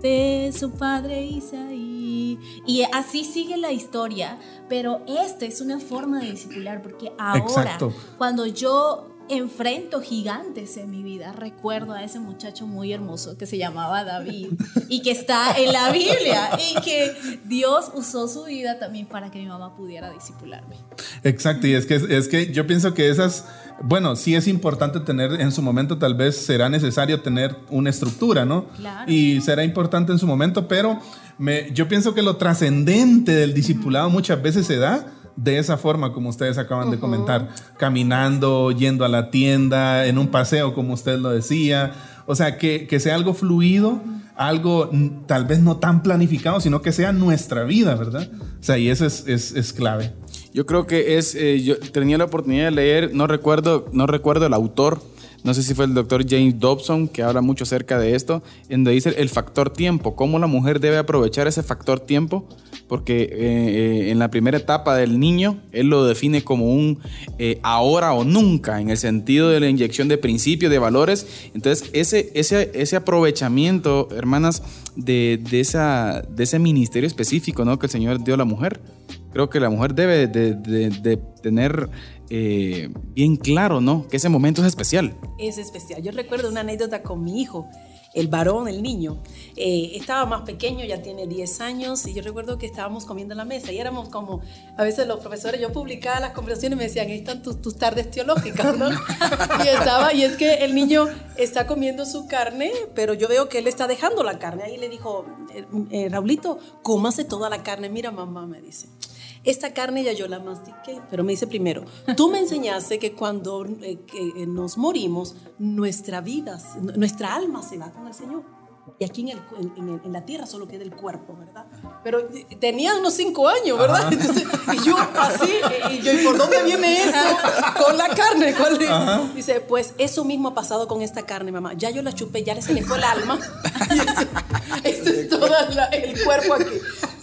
de su padre Isaí. Y así sigue la historia. Pero esta es una forma de discipular, porque ahora, Exacto. cuando yo enfrento gigantes en mi vida, recuerdo a ese muchacho muy hermoso que se llamaba David y que está en la Biblia y que Dios usó su vida también para que mi mamá pudiera discipularme. Exacto, y es que, es que yo pienso que esas, bueno, sí es importante tener en su momento, tal vez será necesario tener una estructura, ¿no? Claro. Y será importante en su momento, pero me, yo pienso que lo trascendente del discipulado muchas veces se da de esa forma, como ustedes acaban de comentar, caminando, yendo a la tienda, en un paseo, como usted lo decía. O sea, que, que sea algo fluido, algo tal vez no tan planificado, sino que sea nuestra vida, ¿verdad? O sea, y eso es, es, es clave. Yo creo que es, eh, yo tenía la oportunidad de leer, no recuerdo, no recuerdo el autor, no sé si fue el doctor James Dobson, que habla mucho acerca de esto, en donde dice el factor tiempo, cómo la mujer debe aprovechar ese factor tiempo, porque eh, eh, en la primera etapa del niño, él lo define como un eh, ahora o nunca, en el sentido de la inyección de principios, de valores. Entonces, ese, ese, ese aprovechamiento, hermanas, de, de esa, de ese ministerio específico ¿no? que el Señor dio a la mujer, creo que la mujer debe de, de- tener eh, bien claro, ¿no? Que ese momento es especial. es especial. Yo recuerdo una anécdota con mi hijo, el varón, el niño. Eh, estaba más pequeño, ya tiene 10 años, y yo recuerdo que estábamos comiendo en la mesa y éramos como, a veces los profesores, yo publicaba las conversaciones y me decían, ahí están tus, tus tardes teológicas, ¿no? y estaba, y es que el niño está comiendo su carne, pero yo veo que él está dejando la carne. Ahí le dijo, eh, eh, Raulito, cómase toda la carne. Mira, mamá, me dice. Esta carne ya yo la mastiqué, pero me dice primero, tú me enseñaste que cuando eh, que, eh, nos morimos, nuestra vida, nuestra alma se va con el Señor. Y aquí en, el, en, en- la tierra solo queda el cuerpo, ¿verdad? Pero eh, tenía unos cinco años, ¿verdad? Entonces, y yo así, y yo, ¿y por dónde viene esto? Con la carne. ¿cuál es? Dice, pues eso mismo ha pasado con esta carne, mamá. Ya yo la chupé, ya se le fue el alma. Y ese, ese es todo el cuerpo aquí.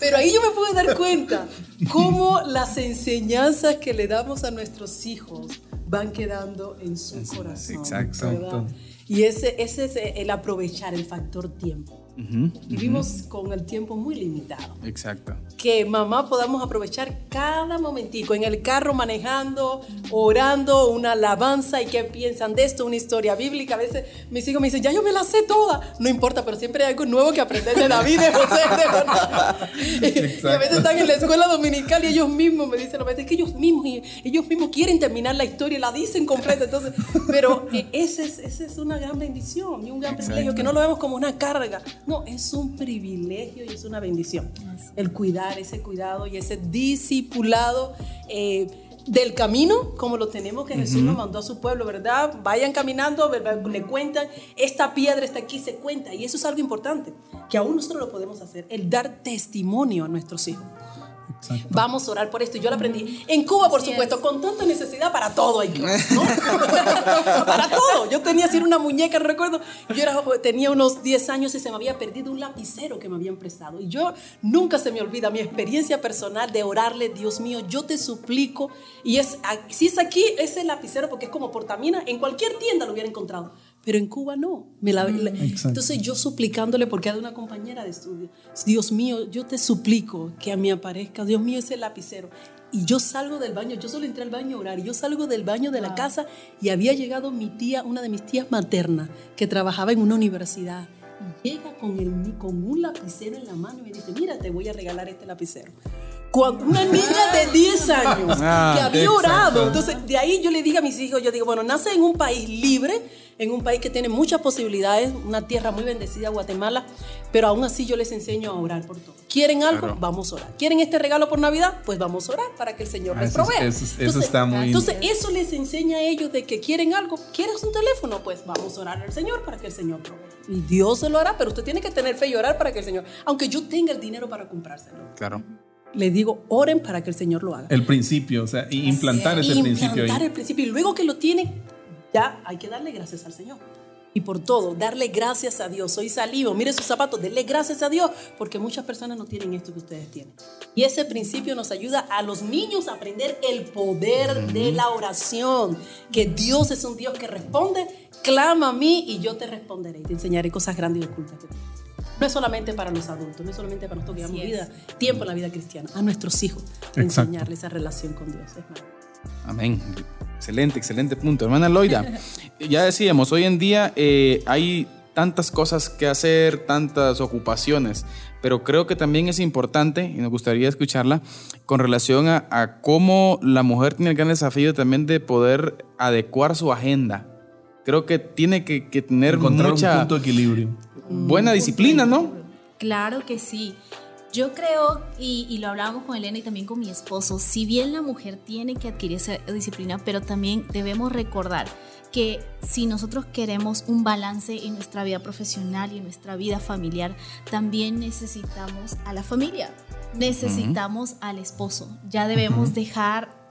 Pero ahí yo me pude dar cuenta cómo las enseñanzas que le damos a nuestros hijos van quedando en su corazón. exacto. ¿verdad? Y ese, ese es el aprovechar el factor tiempo. Vivimos con el tiempo muy limitado. Exacto. Que mamá podamos aprovechar cada momentico en el carro manejando, orando, una alabanza y qué piensan de esto, una historia bíblica. A veces mis hijos me dicen, ya yo me la sé toda. No importa, pero siempre hay algo nuevo que aprender de David, de José, de Jonás. Y a veces están en la escuela dominical y ellos mismos me dicen, a veces que ellos mismos, ellos mismos quieren terminar la historia y la dicen completa. Entonces, pero eh, ese es, esa es una gran bendición y un gran privilegio, que no lo vemos como una carga. No, es un privilegio y es una bendición. El cuidar, ese cuidado y ese discipulado. eh, del camino, como lo tenemos que Jesús nos mandó a su pueblo, ¿verdad? Vayan caminando, ¿verdad? le cuentan, esta piedra está aquí, se cuenta. Y eso es algo importante, que aún nosotros lo podemos hacer, el dar testimonio a nuestros hijos. Exacto. Vamos a orar por esto. Yo lo aprendí en Cuba, por Así supuesto, con tanta necesidad para todo hay para todo. Yo tenía así una muñeca, no recuerdo. Yo era, tenía unos 10 años y se me había perdido un lapicero que me habían prestado. Y yo nunca se me olvida mi experiencia personal de orarle, Dios mío, yo te suplico. Y es, si es aquí, ese lapicero, porque es como portamina, en cualquier tienda lo hubiera encontrado. Pero en Cuba no. Me la- la- Exacto. entonces yo suplicándole, porque era una compañera de estudio, Dios mío, yo te suplico que a mí aparezca, Dios mío, ese lapicero. Y yo salgo del baño, yo solo entré al baño a orar, y yo salgo del baño de la casa y había llegado mi tía, una de mis tías maternas, que trabajaba en una universidad. Y llega con, el, con un lapicero en la mano y me dice, mira, te voy a regalar este lapicero. Cuando una niña de 10 años Ah, que había orado, entonces de ahí yo le dije a mis hijos, yo digo, bueno, nace en un país libre, en un país que tiene muchas posibilidades, una tierra muy bendecida, Guatemala, pero aún así yo les enseño a orar por todo. ¿Quieren algo? Claro. Vamos a orar. ¿Quieren este regalo por Navidad? Pues vamos a orar para que el Señor Ah, les provea. eso es- eso está muy- Entonces eso les enseña a ellos de que quieren algo. ¿Quieres un teléfono? Pues vamos a orar al Señor para que el Señor provea. Y Dios se lo hará, pero usted tiene que tener fe y orar para que el Señor, aunque yo tenga el dinero para comprárselo, Claro. Les digo, oren para que el Señor lo haga. El principio, o sea, implantar ese principio Implantar el principio. Y luego que lo tiene, ya hay que darle gracias al Señor. Y por todo, darle gracias a Dios. Soy salivo, mire sus zapatos, denle gracias a Dios, porque muchas personas no tienen esto que ustedes tienen. Y ese principio nos ayuda a los niños a aprender el poder de la oración, que Dios es un Dios que responde, clama a mí y yo te responderé y te enseñaré cosas grandes y ocultas que. No es solamente para los adultos, no es solamente para nosotros que llevamos vida, tiempo en la vida cristiana, a nuestros hijos, Exacto. enseñarles esa relación con Dios. Es. Amén. Excelente, excelente punto. Hermana Loida, ya decíamos, hoy en día eh, hay tantas cosas que hacer, tantas ocupaciones, pero creo que también es importante, y nos gustaría escucharla, con relación a, a cómo la mujer tiene el gran desafío también de poder adecuar su agenda. Creo que tiene que, que tener Encontrar mucha un punto de equilibrio. Buena disciplina, ¿no? Claro que sí. Yo creo, y, y lo hablábamos con Elena y también con mi esposo, si bien la mujer tiene que adquirir esa disciplina, pero también debemos recordar que si nosotros queremos un balance en nuestra vida profesional y en nuestra vida familiar, también necesitamos a la familia, necesitamos al esposo. Ya debemos dejar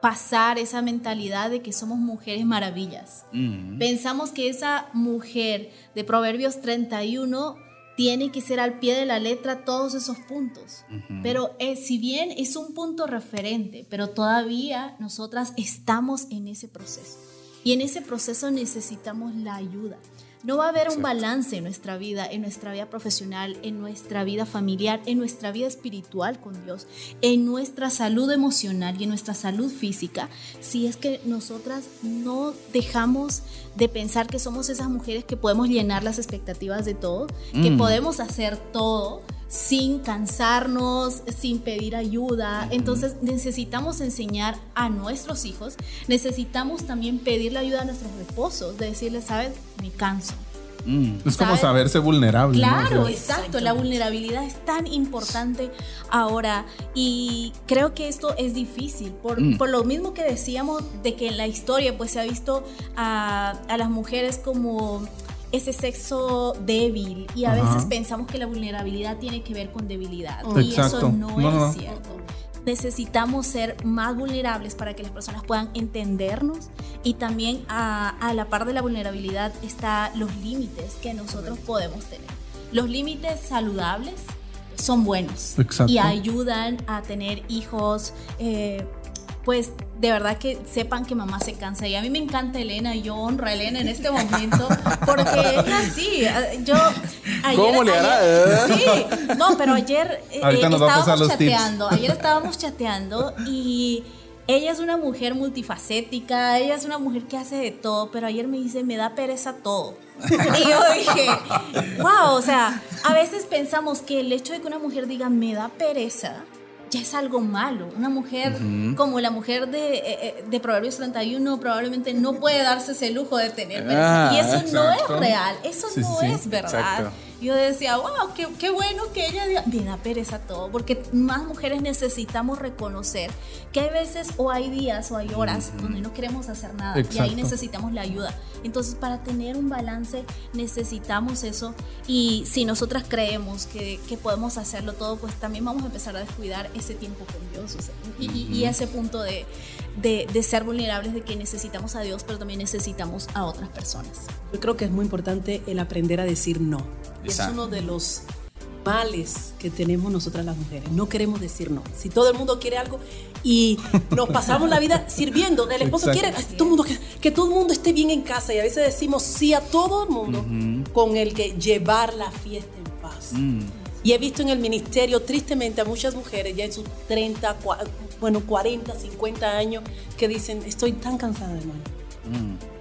pasar esa mentalidad de que somos mujeres maravillas. Mm. Pensamos que esa mujer de Proverbios 31 tiene que ser al pie de la letra todos esos puntos. Pero eh, si bien es un punto referente, pero todavía nosotras estamos en ese proceso. Y en ese proceso necesitamos la ayuda. No va a haber un balance en nuestra vida, en nuestra vida profesional, en nuestra vida familiar, en nuestra vida espiritual con Dios, en nuestra salud emocional y en nuestra salud física, si es que nosotras no dejamos de pensar que somos esas mujeres que podemos llenar las expectativas de todo, que Mm. podemos hacer todo sin cansarnos, sin pedir ayuda. Entonces necesitamos enseñar a nuestros hijos, necesitamos también pedirle ayuda a nuestros esposos, de decirles, ¿sabes? Me canso. Mm. Es como ¿Sabe? saberse vulnerable. ¿no? Claro, O sea, exacto. La vulnerabilidad es tan importante ahora y creo que esto es difícil por, Mm. por lo mismo que decíamos de que en la historia pues se ha visto a, a las mujeres como ese sexo débil y a Ajá. veces pensamos que la vulnerabilidad tiene que ver con debilidad y eso Exacto. no, No, es no. cierto. Necesitamos ser más vulnerables para que las personas puedan entendernos y también a, a la par de la vulnerabilidad está los límites que nosotros podemos tener. Los límites saludables son buenos Exacto. y ayudan a tener hijos, eh, pues de verdad que sepan que mamá se cansa. Y a mí me encanta Elena y yo honro a Elena en este momento porque es así. Yo ayer, ¿Cómo le hará, eh? Sí, no, pero ayer eh, eh, estábamos tips. chateando. Ayer estábamos chateando y ella es una mujer multifacética, ella es una mujer que hace de todo, pero ayer me dice, me da pereza todo. Y yo dije, wow, o sea, a veces pensamos que el hecho de que una mujer diga, me da pereza, ya es algo malo. Una mujer como la mujer de, eh, eh, de Proverbios 31 probablemente no puede darse ese lujo de tener. Ah, y eso no es real, eso Sí, sí, no sí. es verdad. Exacto. Yo decía, wow, qué, qué bueno que ella diga, me da pereza todo, porque más mujeres necesitamos reconocer que hay veces o hay días o hay horas donde no queremos hacer nada y ahí Exacto. necesitamos la ayuda. Entonces, para tener un balance necesitamos eso y si nosotras creemos que, que podemos hacerlo todo, pues también vamos a empezar a descuidar ese tiempo con Dios o sea, y, y- y ese punto de, de, de ser vulnerables, de que necesitamos a Dios, pero también necesitamos a otras personas. Yo creo que es muy importante el aprender a decir no. Es uno de los males que tenemos nosotras las mujeres. No queremos decir no. Si todo el mundo quiere algo y nos pasamos la vida sirviendo, el esposo Exacto. quiere ay, todo el mundo, que, que todo el mundo esté bien en casa y a veces decimos sí a todo el mundo con el que llevar la fiesta en paz. Y he visto en el ministerio, tristemente, a muchas mujeres ya en sus 30, cua- bueno, 40, 50 años que dicen, estoy tan cansada, hermano.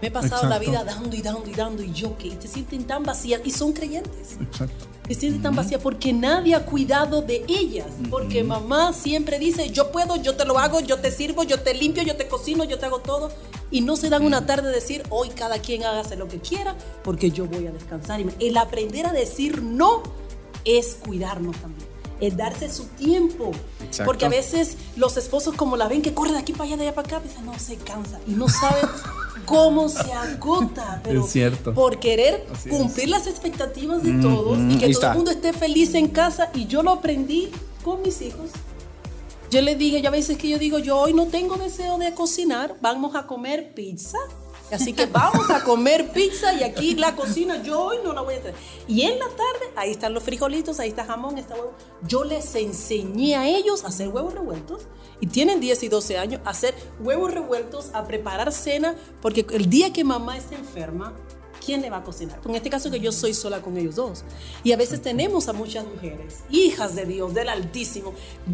Me he pasado la Exacto. vida dando y dando y dando y yo que y te sienten tan vacías y son creyentes. Exacto. Te sienten tan vacías porque nadie ha cuidado de ellas. Porque mamá siempre dice, yo puedo, yo te lo hago, yo te sirvo, yo te limpio, yo te cocino, yo te hago todo. Y no se dan una tarde a decir, hoy cada quien hágase lo que quiera porque yo voy a descansar. El aprender a decir no es cuidarnos también. Es darse su tiempo. Exacto. Porque a veces los esposos como la ven que corre de aquí para allá, de allá para acá, piensan, no, se cansa. Y no saben cómo se agota. Pero Es cierto. por querer Así es. cumplir las expectativas de todos y que todo está. el mundo esté feliz en casa. Y yo lo aprendí con mis hijos. Yo les dije, yo a veces que yo digo, yo hoy no tengo deseo de cocinar, vamos a comer pizza. Así que vamos a comer pizza y aquí la cocina yo hoy no la voy a hacer. Y en la tarde, ahí están los frijolitos, ahí está jamón, está huevo. Yo les enseñé a ellos a hacer huevos revueltos y tienen 10 y 12 años a hacer huevos revueltos, a preparar cena, porque el día que mamá esté enferma, ¿quién le va a cocinar? En este caso que yo soy sola con ellos dos. Y a veces tenemos a muchas mujeres, hijas de Dios, del Altísimo,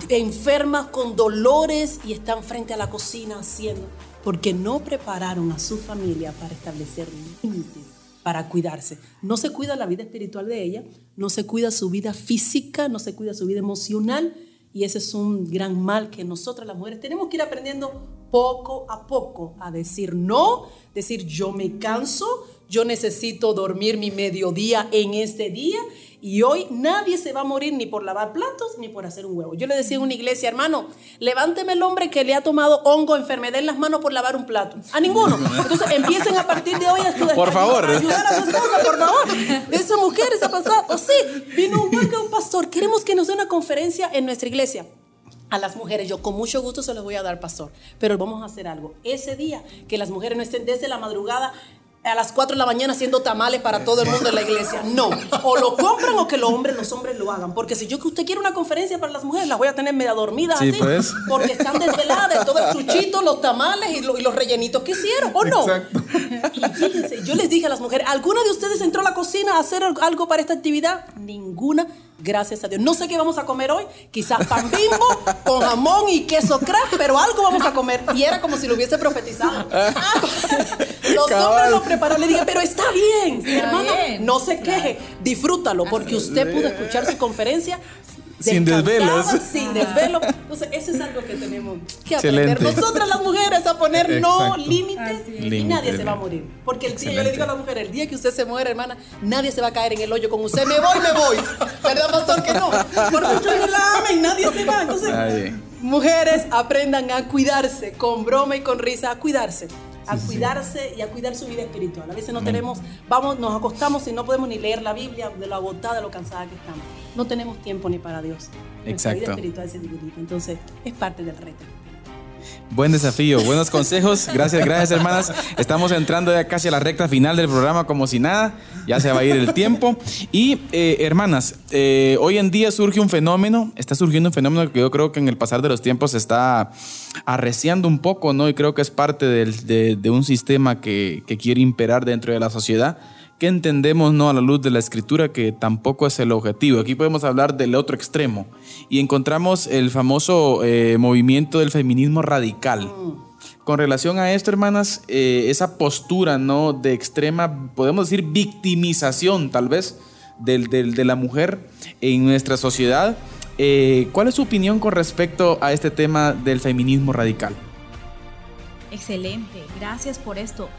enfermas con dolores y están frente a la cocina haciendo, porque no prepararon a su familia para establecer límites, para cuidarse. No se cuida la vida espiritual de ella, no se cuida su vida física, no se cuida su vida emocional. Y ese es un gran mal que nosotras las mujeres tenemos que ir aprendiendo poco a poco a decir no, decir yo me canso, yo necesito dormir mi mediodía en este día y hoy nadie se va a morir ni por lavar platos ni por hacer un huevo. Yo le decía en una iglesia, hermano, levánteme el hombre que le ha tomado hongo, enfermedad en las manos por lavar un plato. A ninguno. Entonces empiecen a partir de hoy a estudiar. Por favor. a ayudar a su esposa, por favor. Esa mujer esa pasada. O sí, vino un hueco, un pastor. Queremos que nos dé una conferencia en nuestra iglesia a las mujeres. Yo con mucho gusto se los voy a dar, pastor. Pero vamos a hacer algo. Ese día que las mujeres no estén desde la madrugada a las 4 de la mañana haciendo tamales para todo el mundo en la iglesia. No. O lo compran o que los hombres, los hombres lo hagan. Porque si yo que usted quiere una conferencia para las mujeres, las voy a tener media dormidas Sí, así. pues. Porque están desveladas de todo el chuchito, los tamales y, lo- y los rellenitos que hicieron. ¿O no? Exacto. Y fíjense, yo les dije a las mujeres, ¿alguna de ustedes entró a la cocina a hacer algo para esta actividad? Ninguna, gracias a Dios. No sé qué vamos a comer hoy, quizás pan bimbo con jamón y queso crack, pero algo vamos a comer. Y era como si lo hubiese profetizado. Los hombres lo prepararon. Le dije, pero está bien, hermano, bien, no se queje, disfrútalo, porque usted pudo escuchar su conferencia. Sin desvelos. Sin desvelo. Entonces, eso es algo que tenemos que aprender. Excelente. Nosotras las mujeres a poner no límites y nadie se va a morir. Porque el día, yo le digo a la mujer, el día que usted se muera, hermana, nadie se va a caer en el hoyo con usted. Me voy, me voy. ¿Verdad, pastor? Que no. Por mucho que la amen, nadie se va. Entonces, mujeres aprendan a cuidarse, con broma y con risa, a cuidarse. A cuidarse y a cuidar su vida espiritual. A veces no tenemos, vamos, nos acostamos y no podemos ni leer la Biblia de lo agotada, de lo cansada que estamos. No tenemos tiempo ni para Dios. Nuestra Exacto. vida espiritual se debilita. Entonces, es parte del reto. Buen desafío, buenos consejos. Gracias, gracias hermanas. Estamos entrando ya casi a la recta final del programa como si nada. Ya se va a ir el tiempo. Y eh, hermanas, eh, hoy en día surge un fenómeno, está surgiendo un fenómeno que yo creo que en el pasar de los tiempos se está arreciando un poco, ¿no? Y creo que es parte de, un sistema que quiere imperar dentro de la sociedad. Que entendemos no a la luz de la escritura que tampoco es el objetivo. Aquí podemos hablar del otro extremo y encontramos el famoso eh, movimiento del feminismo radical. Con relación a esto, hermanas, eh, esa postura no de extrema, podemos decir victimización tal vez del- del- de la mujer en nuestra sociedad. eh, ¿Cuál es su opinión con respecto a este tema del feminismo radical? Excelente, gracias por esto.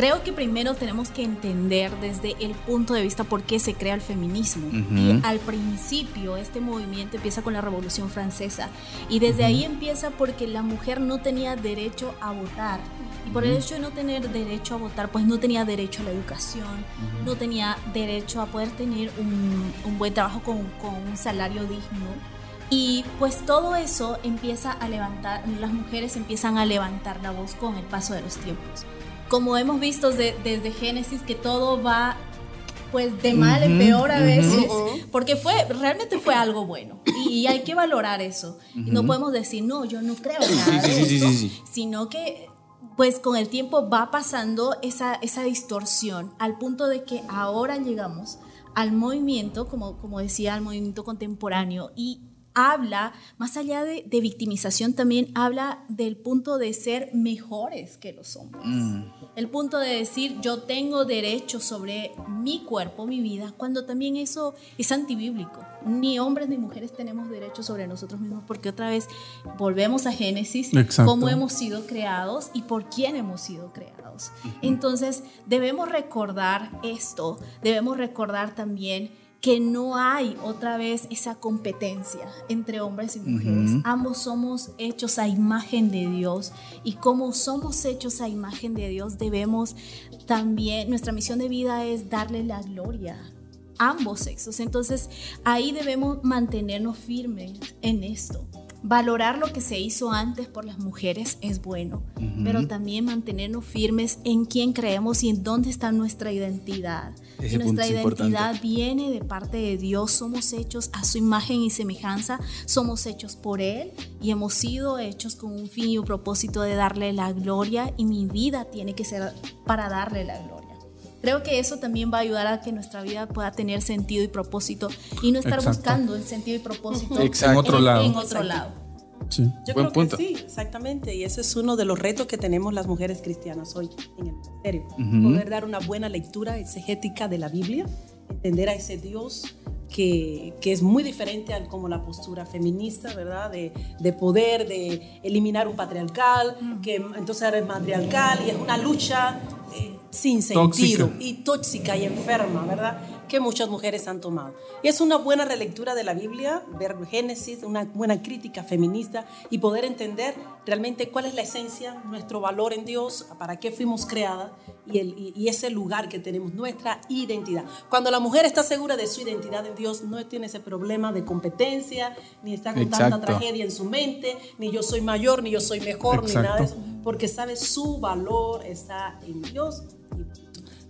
Creo que primero tenemos que entender desde el punto de vista por qué se crea el feminismo. Ujú. Y al principio este movimiento empieza con la Revolución Francesa y desde ahí empieza porque la mujer no tenía derecho a votar. Y por el hecho de no tener derecho a votar, pues no tenía derecho a la educación, no tenía derecho a poder tener un, un buen trabajo con, con un salario digno. Y pues todo eso empieza a levantar, las mujeres empiezan a levantar la voz con el paso de los tiempos. Como hemos visto de- desde Génesis que todo va pues de mal en peor a veces, porque fue realmente fue algo bueno y, hay que valorar eso. No podemos decir, no, yo no creo en nada de esto", sino que pues con el tiempo va pasando esa, esa distorsión al punto de que ahora llegamos al movimiento, como, como decía, al movimiento contemporáneo y habla, más allá de, de victimización, también habla del punto de ser mejores que los hombres. El punto de decir yo tengo derecho sobre mi cuerpo, mi vida, cuando también eso es antibíblico. Ni hombres ni mujeres tenemos derecho sobre nosotros mismos porque otra vez volvemos a Génesis, Exacto. cómo hemos sido creados y por quién hemos sido creados. Entonces debemos recordar esto, debemos recordar también que no hay otra vez esa competencia entre hombres y mujeres. Ambos somos hechos a imagen de Dios y como somos hechos a imagen de Dios debemos también, nuestra misión de vida es darle la gloria a ambos sexos. Entonces ahí debemos mantenernos firmes en esto. Valorar lo que se hizo antes por las mujeres es bueno, pero también mantenernos firmes en quién creemos y en dónde está nuestra identidad. Ese nuestra es identidad importante. viene de parte de Dios, somos hechos a su imagen y semejanza, somos hechos por Él y hemos sido hechos con un fin y un propósito de darle la gloria y mi vida tiene que ser para darle la gloria. Creo que eso también va a ayudar a que nuestra vida pueda tener sentido y propósito y no estar Exacto. buscando el sentido y propósito Exacto. En otro lado. en otro lado. Sí. Yo Buen creo punto. que sí, exactamente. Y ese es uno de los retos que tenemos las mujeres cristianas hoy en el ministerio. Poder dar una buena lectura exegética de la Biblia, entender a ese Dios que, que es muy diferente a como la postura feminista, ¿verdad? De, de poder, de eliminar un patriarcal, que entonces ahora es matriarcal y es una lucha eh, sin sentido Tóxica. y tóxica y enferma, ¿verdad? Que muchas mujeres han tomado. Y es una buena relectura de la Biblia, ver Génesis, una buena crítica feminista y poder entender realmente cuál es la esencia, nuestro valor en Dios, para qué fuimos creadas y, el, y, y ese lugar que tenemos, nuestra identidad. Cuando la mujer está segura de su identidad en Dios, no tiene ese problema de competencia, ni está con tanta Exacto. tragedia en su mente, ni yo soy mayor, ni yo soy mejor, ni nada de Exacto. eso, porque sabe su valor está en Dios.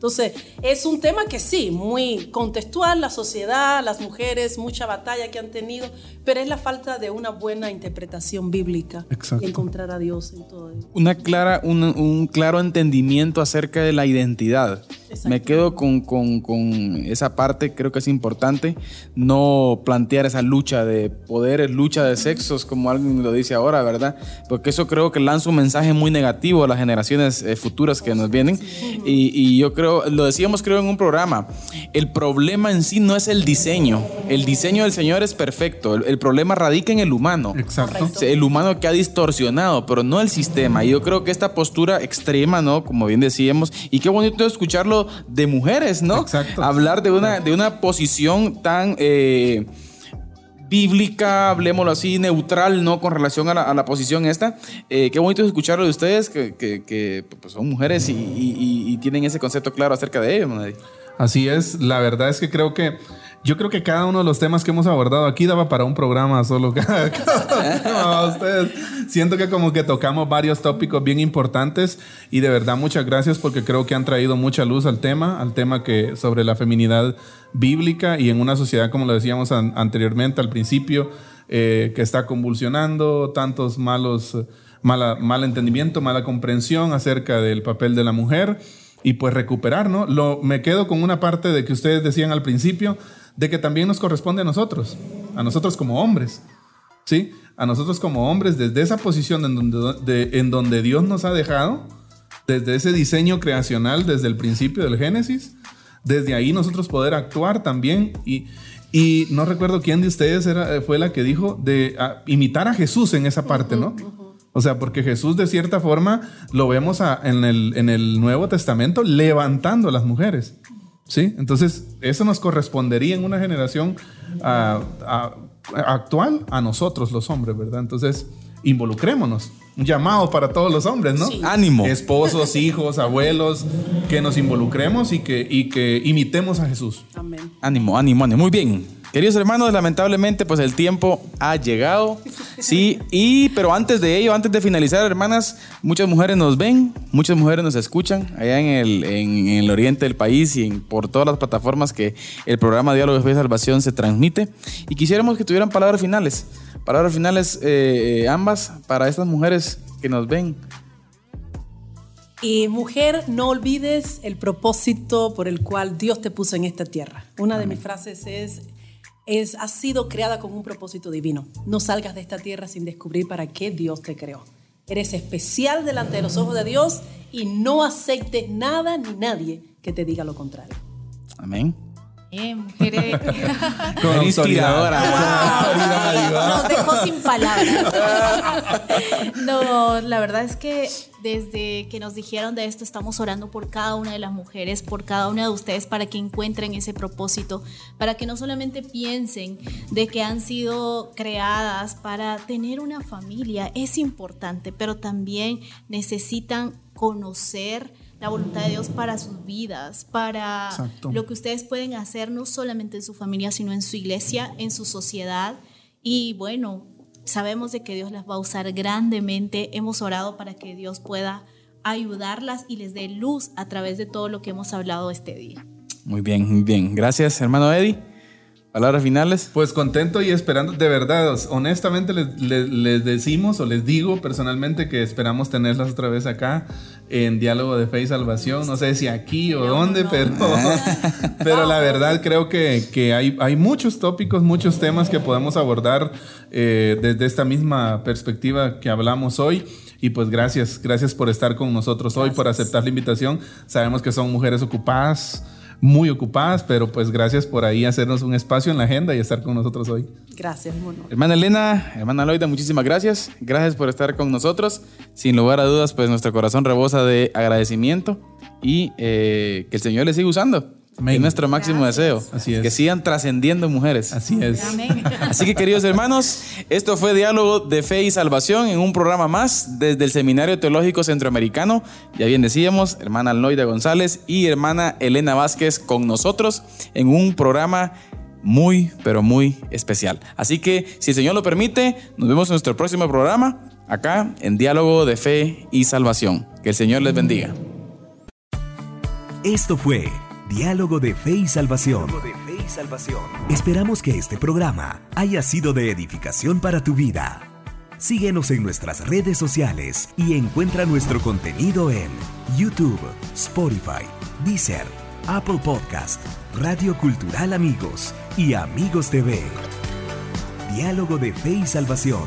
Entonces, es un tema que sí, muy contextual, la sociedad, las mujeres, mucha batalla que han tenido, pero es la falta de una buena interpretación bíblica Exacto. y encontrar a Dios en todo ello. una clara, un, un claro entendimiento acerca de la identidad. Me quedo con, con- con esa parte, creo que es importante no plantear esa lucha de poderes, lucha de sexos, como alguien lo dice ahora, ¿verdad? Porque eso creo que lanza un mensaje muy negativo a las generaciones eh, futuras que nos vienen. Y, y yo creo, lo decíamos creo en un programa, el problema en sí no es el diseño, el diseño del Señor es perfecto, el, el problema radica en el humano. Exacto. El humano que ha distorsionado, pero no el sistema. Y yo creo que esta postura extrema, ¿no? Como bien decíamos, y qué bonito escucharlo de mujeres, ¿no? Exacto. Hablar de una, de una posición tan eh, bíblica, hablemoslo así, neutral, ¿no? Con relación a la, a la posición esta. Eh, qué bonito escucharlo de ustedes, que, que- que, pues, son mujeres y, y- y- y tienen ese concepto claro acerca de ello, Manadi. Así es, la verdad es que creo que yo creo que cada uno de los temas que hemos abordado aquí daba para un programa solo ustedes. Siento que como que tocamos varios tópicos bien importantes y de verdad muchas gracias porque creo que han traído mucha luz al tema, al tema que sobre la feminidad bíblica y en una sociedad como lo decíamos an- anteriormente al principio eh, que está convulsionando tantos malos mala, mal entendimiento, mala comprensión acerca del papel de la mujer y pues recuperar, ¿no? Lo, me quedo con una parte de que ustedes decían al principio, de que también nos corresponde a nosotros, a nosotros como hombres, ¿sí? A nosotros como hombres, desde esa posición en donde, de- en donde Dios nos ha dejado, desde ese diseño creacional, desde el principio del Génesis, desde ahí nosotros poder actuar también y... Y no recuerdo quién de ustedes era, fue la que dijo de imitar a Jesús en esa parte, ¿no? O sea, porque Jesús de cierta forma lo vemos a- en, el, en el Nuevo Testamento levantando a las mujeres. ¿Sí? Entonces, eso nos correspondería en una generación ah, ah, actual a nosotros los hombres, ¿verdad? Entonces, involucrémonos. Un llamado para todos los hombres, ¿no? Sí. Ánimo. Esposos, hijos, abuelos, que nos involucremos y que, y que imitemos a Jesús. Amén. Ánimo, ánimo, ánimo. Muy bien. Queridos hermanos, lamentablemente, pues el tiempo ha llegado. Sí, y pero antes de ello, antes de finalizar, hermanas, muchas mujeres nos ven, muchas mujeres nos escuchan allá en el, en, en el oriente del país y en- por todas las plataformas que el programa Diálogo de Fe y Salvación se transmite. Y quisiéramos que tuvieran palabras finales. Palabras finales, eh, eh, ambas, para estas mujeres que nos ven. Y mujer, no olvides el propósito por el cual Dios te puso en esta tierra. Una de mis frases es, has sido creada con un propósito divino. No salgas de esta tierra sin descubrir para qué Dios te creó. Eres especial delante de los ojos de Dios y no aceptes nada ni nadie que te diga lo contrario. Amén. Eh, mujeres. Con. Nos dejó sin palabras. No, la verdad es que desde que nos dijeron de esto, estamos orando por cada una de las mujeres, por cada una de ustedes, para que encuentren ese propósito, para que no solamente piensen de que han sido creadas para tener una familia, es importante, pero también necesitan conocer la voluntad de Dios para sus vidas, para Exacto. lo que ustedes pueden hacer no solamente en su familia, sino en su iglesia, en su sociedad. Y bueno, sabemos de que Dios las va a usar grandemente. Hemos orado para que Dios pueda ayudarlas y les dé luz a través de todo lo que hemos hablado este día. Muy bien, muy bien. Gracias, hermano Eddie. Palabras finales. Pues contento y esperando, de verdad, honestamente les, les- les decimos o les digo personalmente que esperamos tenerlas otra vez acá en Diálogo de Fe y Salvación. No sé si aquí o dónde, pero, pero la verdad creo que, que hay, hay muchos tópicos, muchos temas que podemos abordar eh, desde esta misma perspectiva que hablamos hoy. Y pues gracias, gracias por estar con nosotros hoy, por aceptar la invitación. Sabemos que son mujeres ocupadas muy ocupadas, pero pues gracias por ahí hacernos un espacio en la agenda y estar con nosotros hoy. Gracias, mono. Hermana Elena, hermana Loida, muchísimas gracias. Gracias por estar con nosotros. Sin lugar a dudas, pues nuestro corazón rebosa de agradecimiento y eh, que el Señor les siga usando. Amén. Es nuestro máximo deseo. Así es. Que sigan trascendiendo mujeres. Así es. Amén. Así que queridos hermanos, esto fue Diálogo de Fe y Salvación en un programa más desde el Seminario Teológico Centroamericano. Ya bien decíamos, hermana Alnoida González y hermana Elena Vázquez con nosotros en un programa muy, pero muy especial. Así que, si el Señor lo permite, nos vemos en nuestro próximo programa acá en Diálogo de Fe y Salvación. Que el Señor les bendiga. Esto fue Diálogo de Fe y Salvación. Esperamos que este programa haya sido de edificación para tu vida. Síguenos en nuestras redes sociales y encuentra nuestro contenido en YouTube, Spotify, Deezer, Apple Podcast, Radio Cultural Amigos y Amigos TV. Diálogo de Fe y Salvación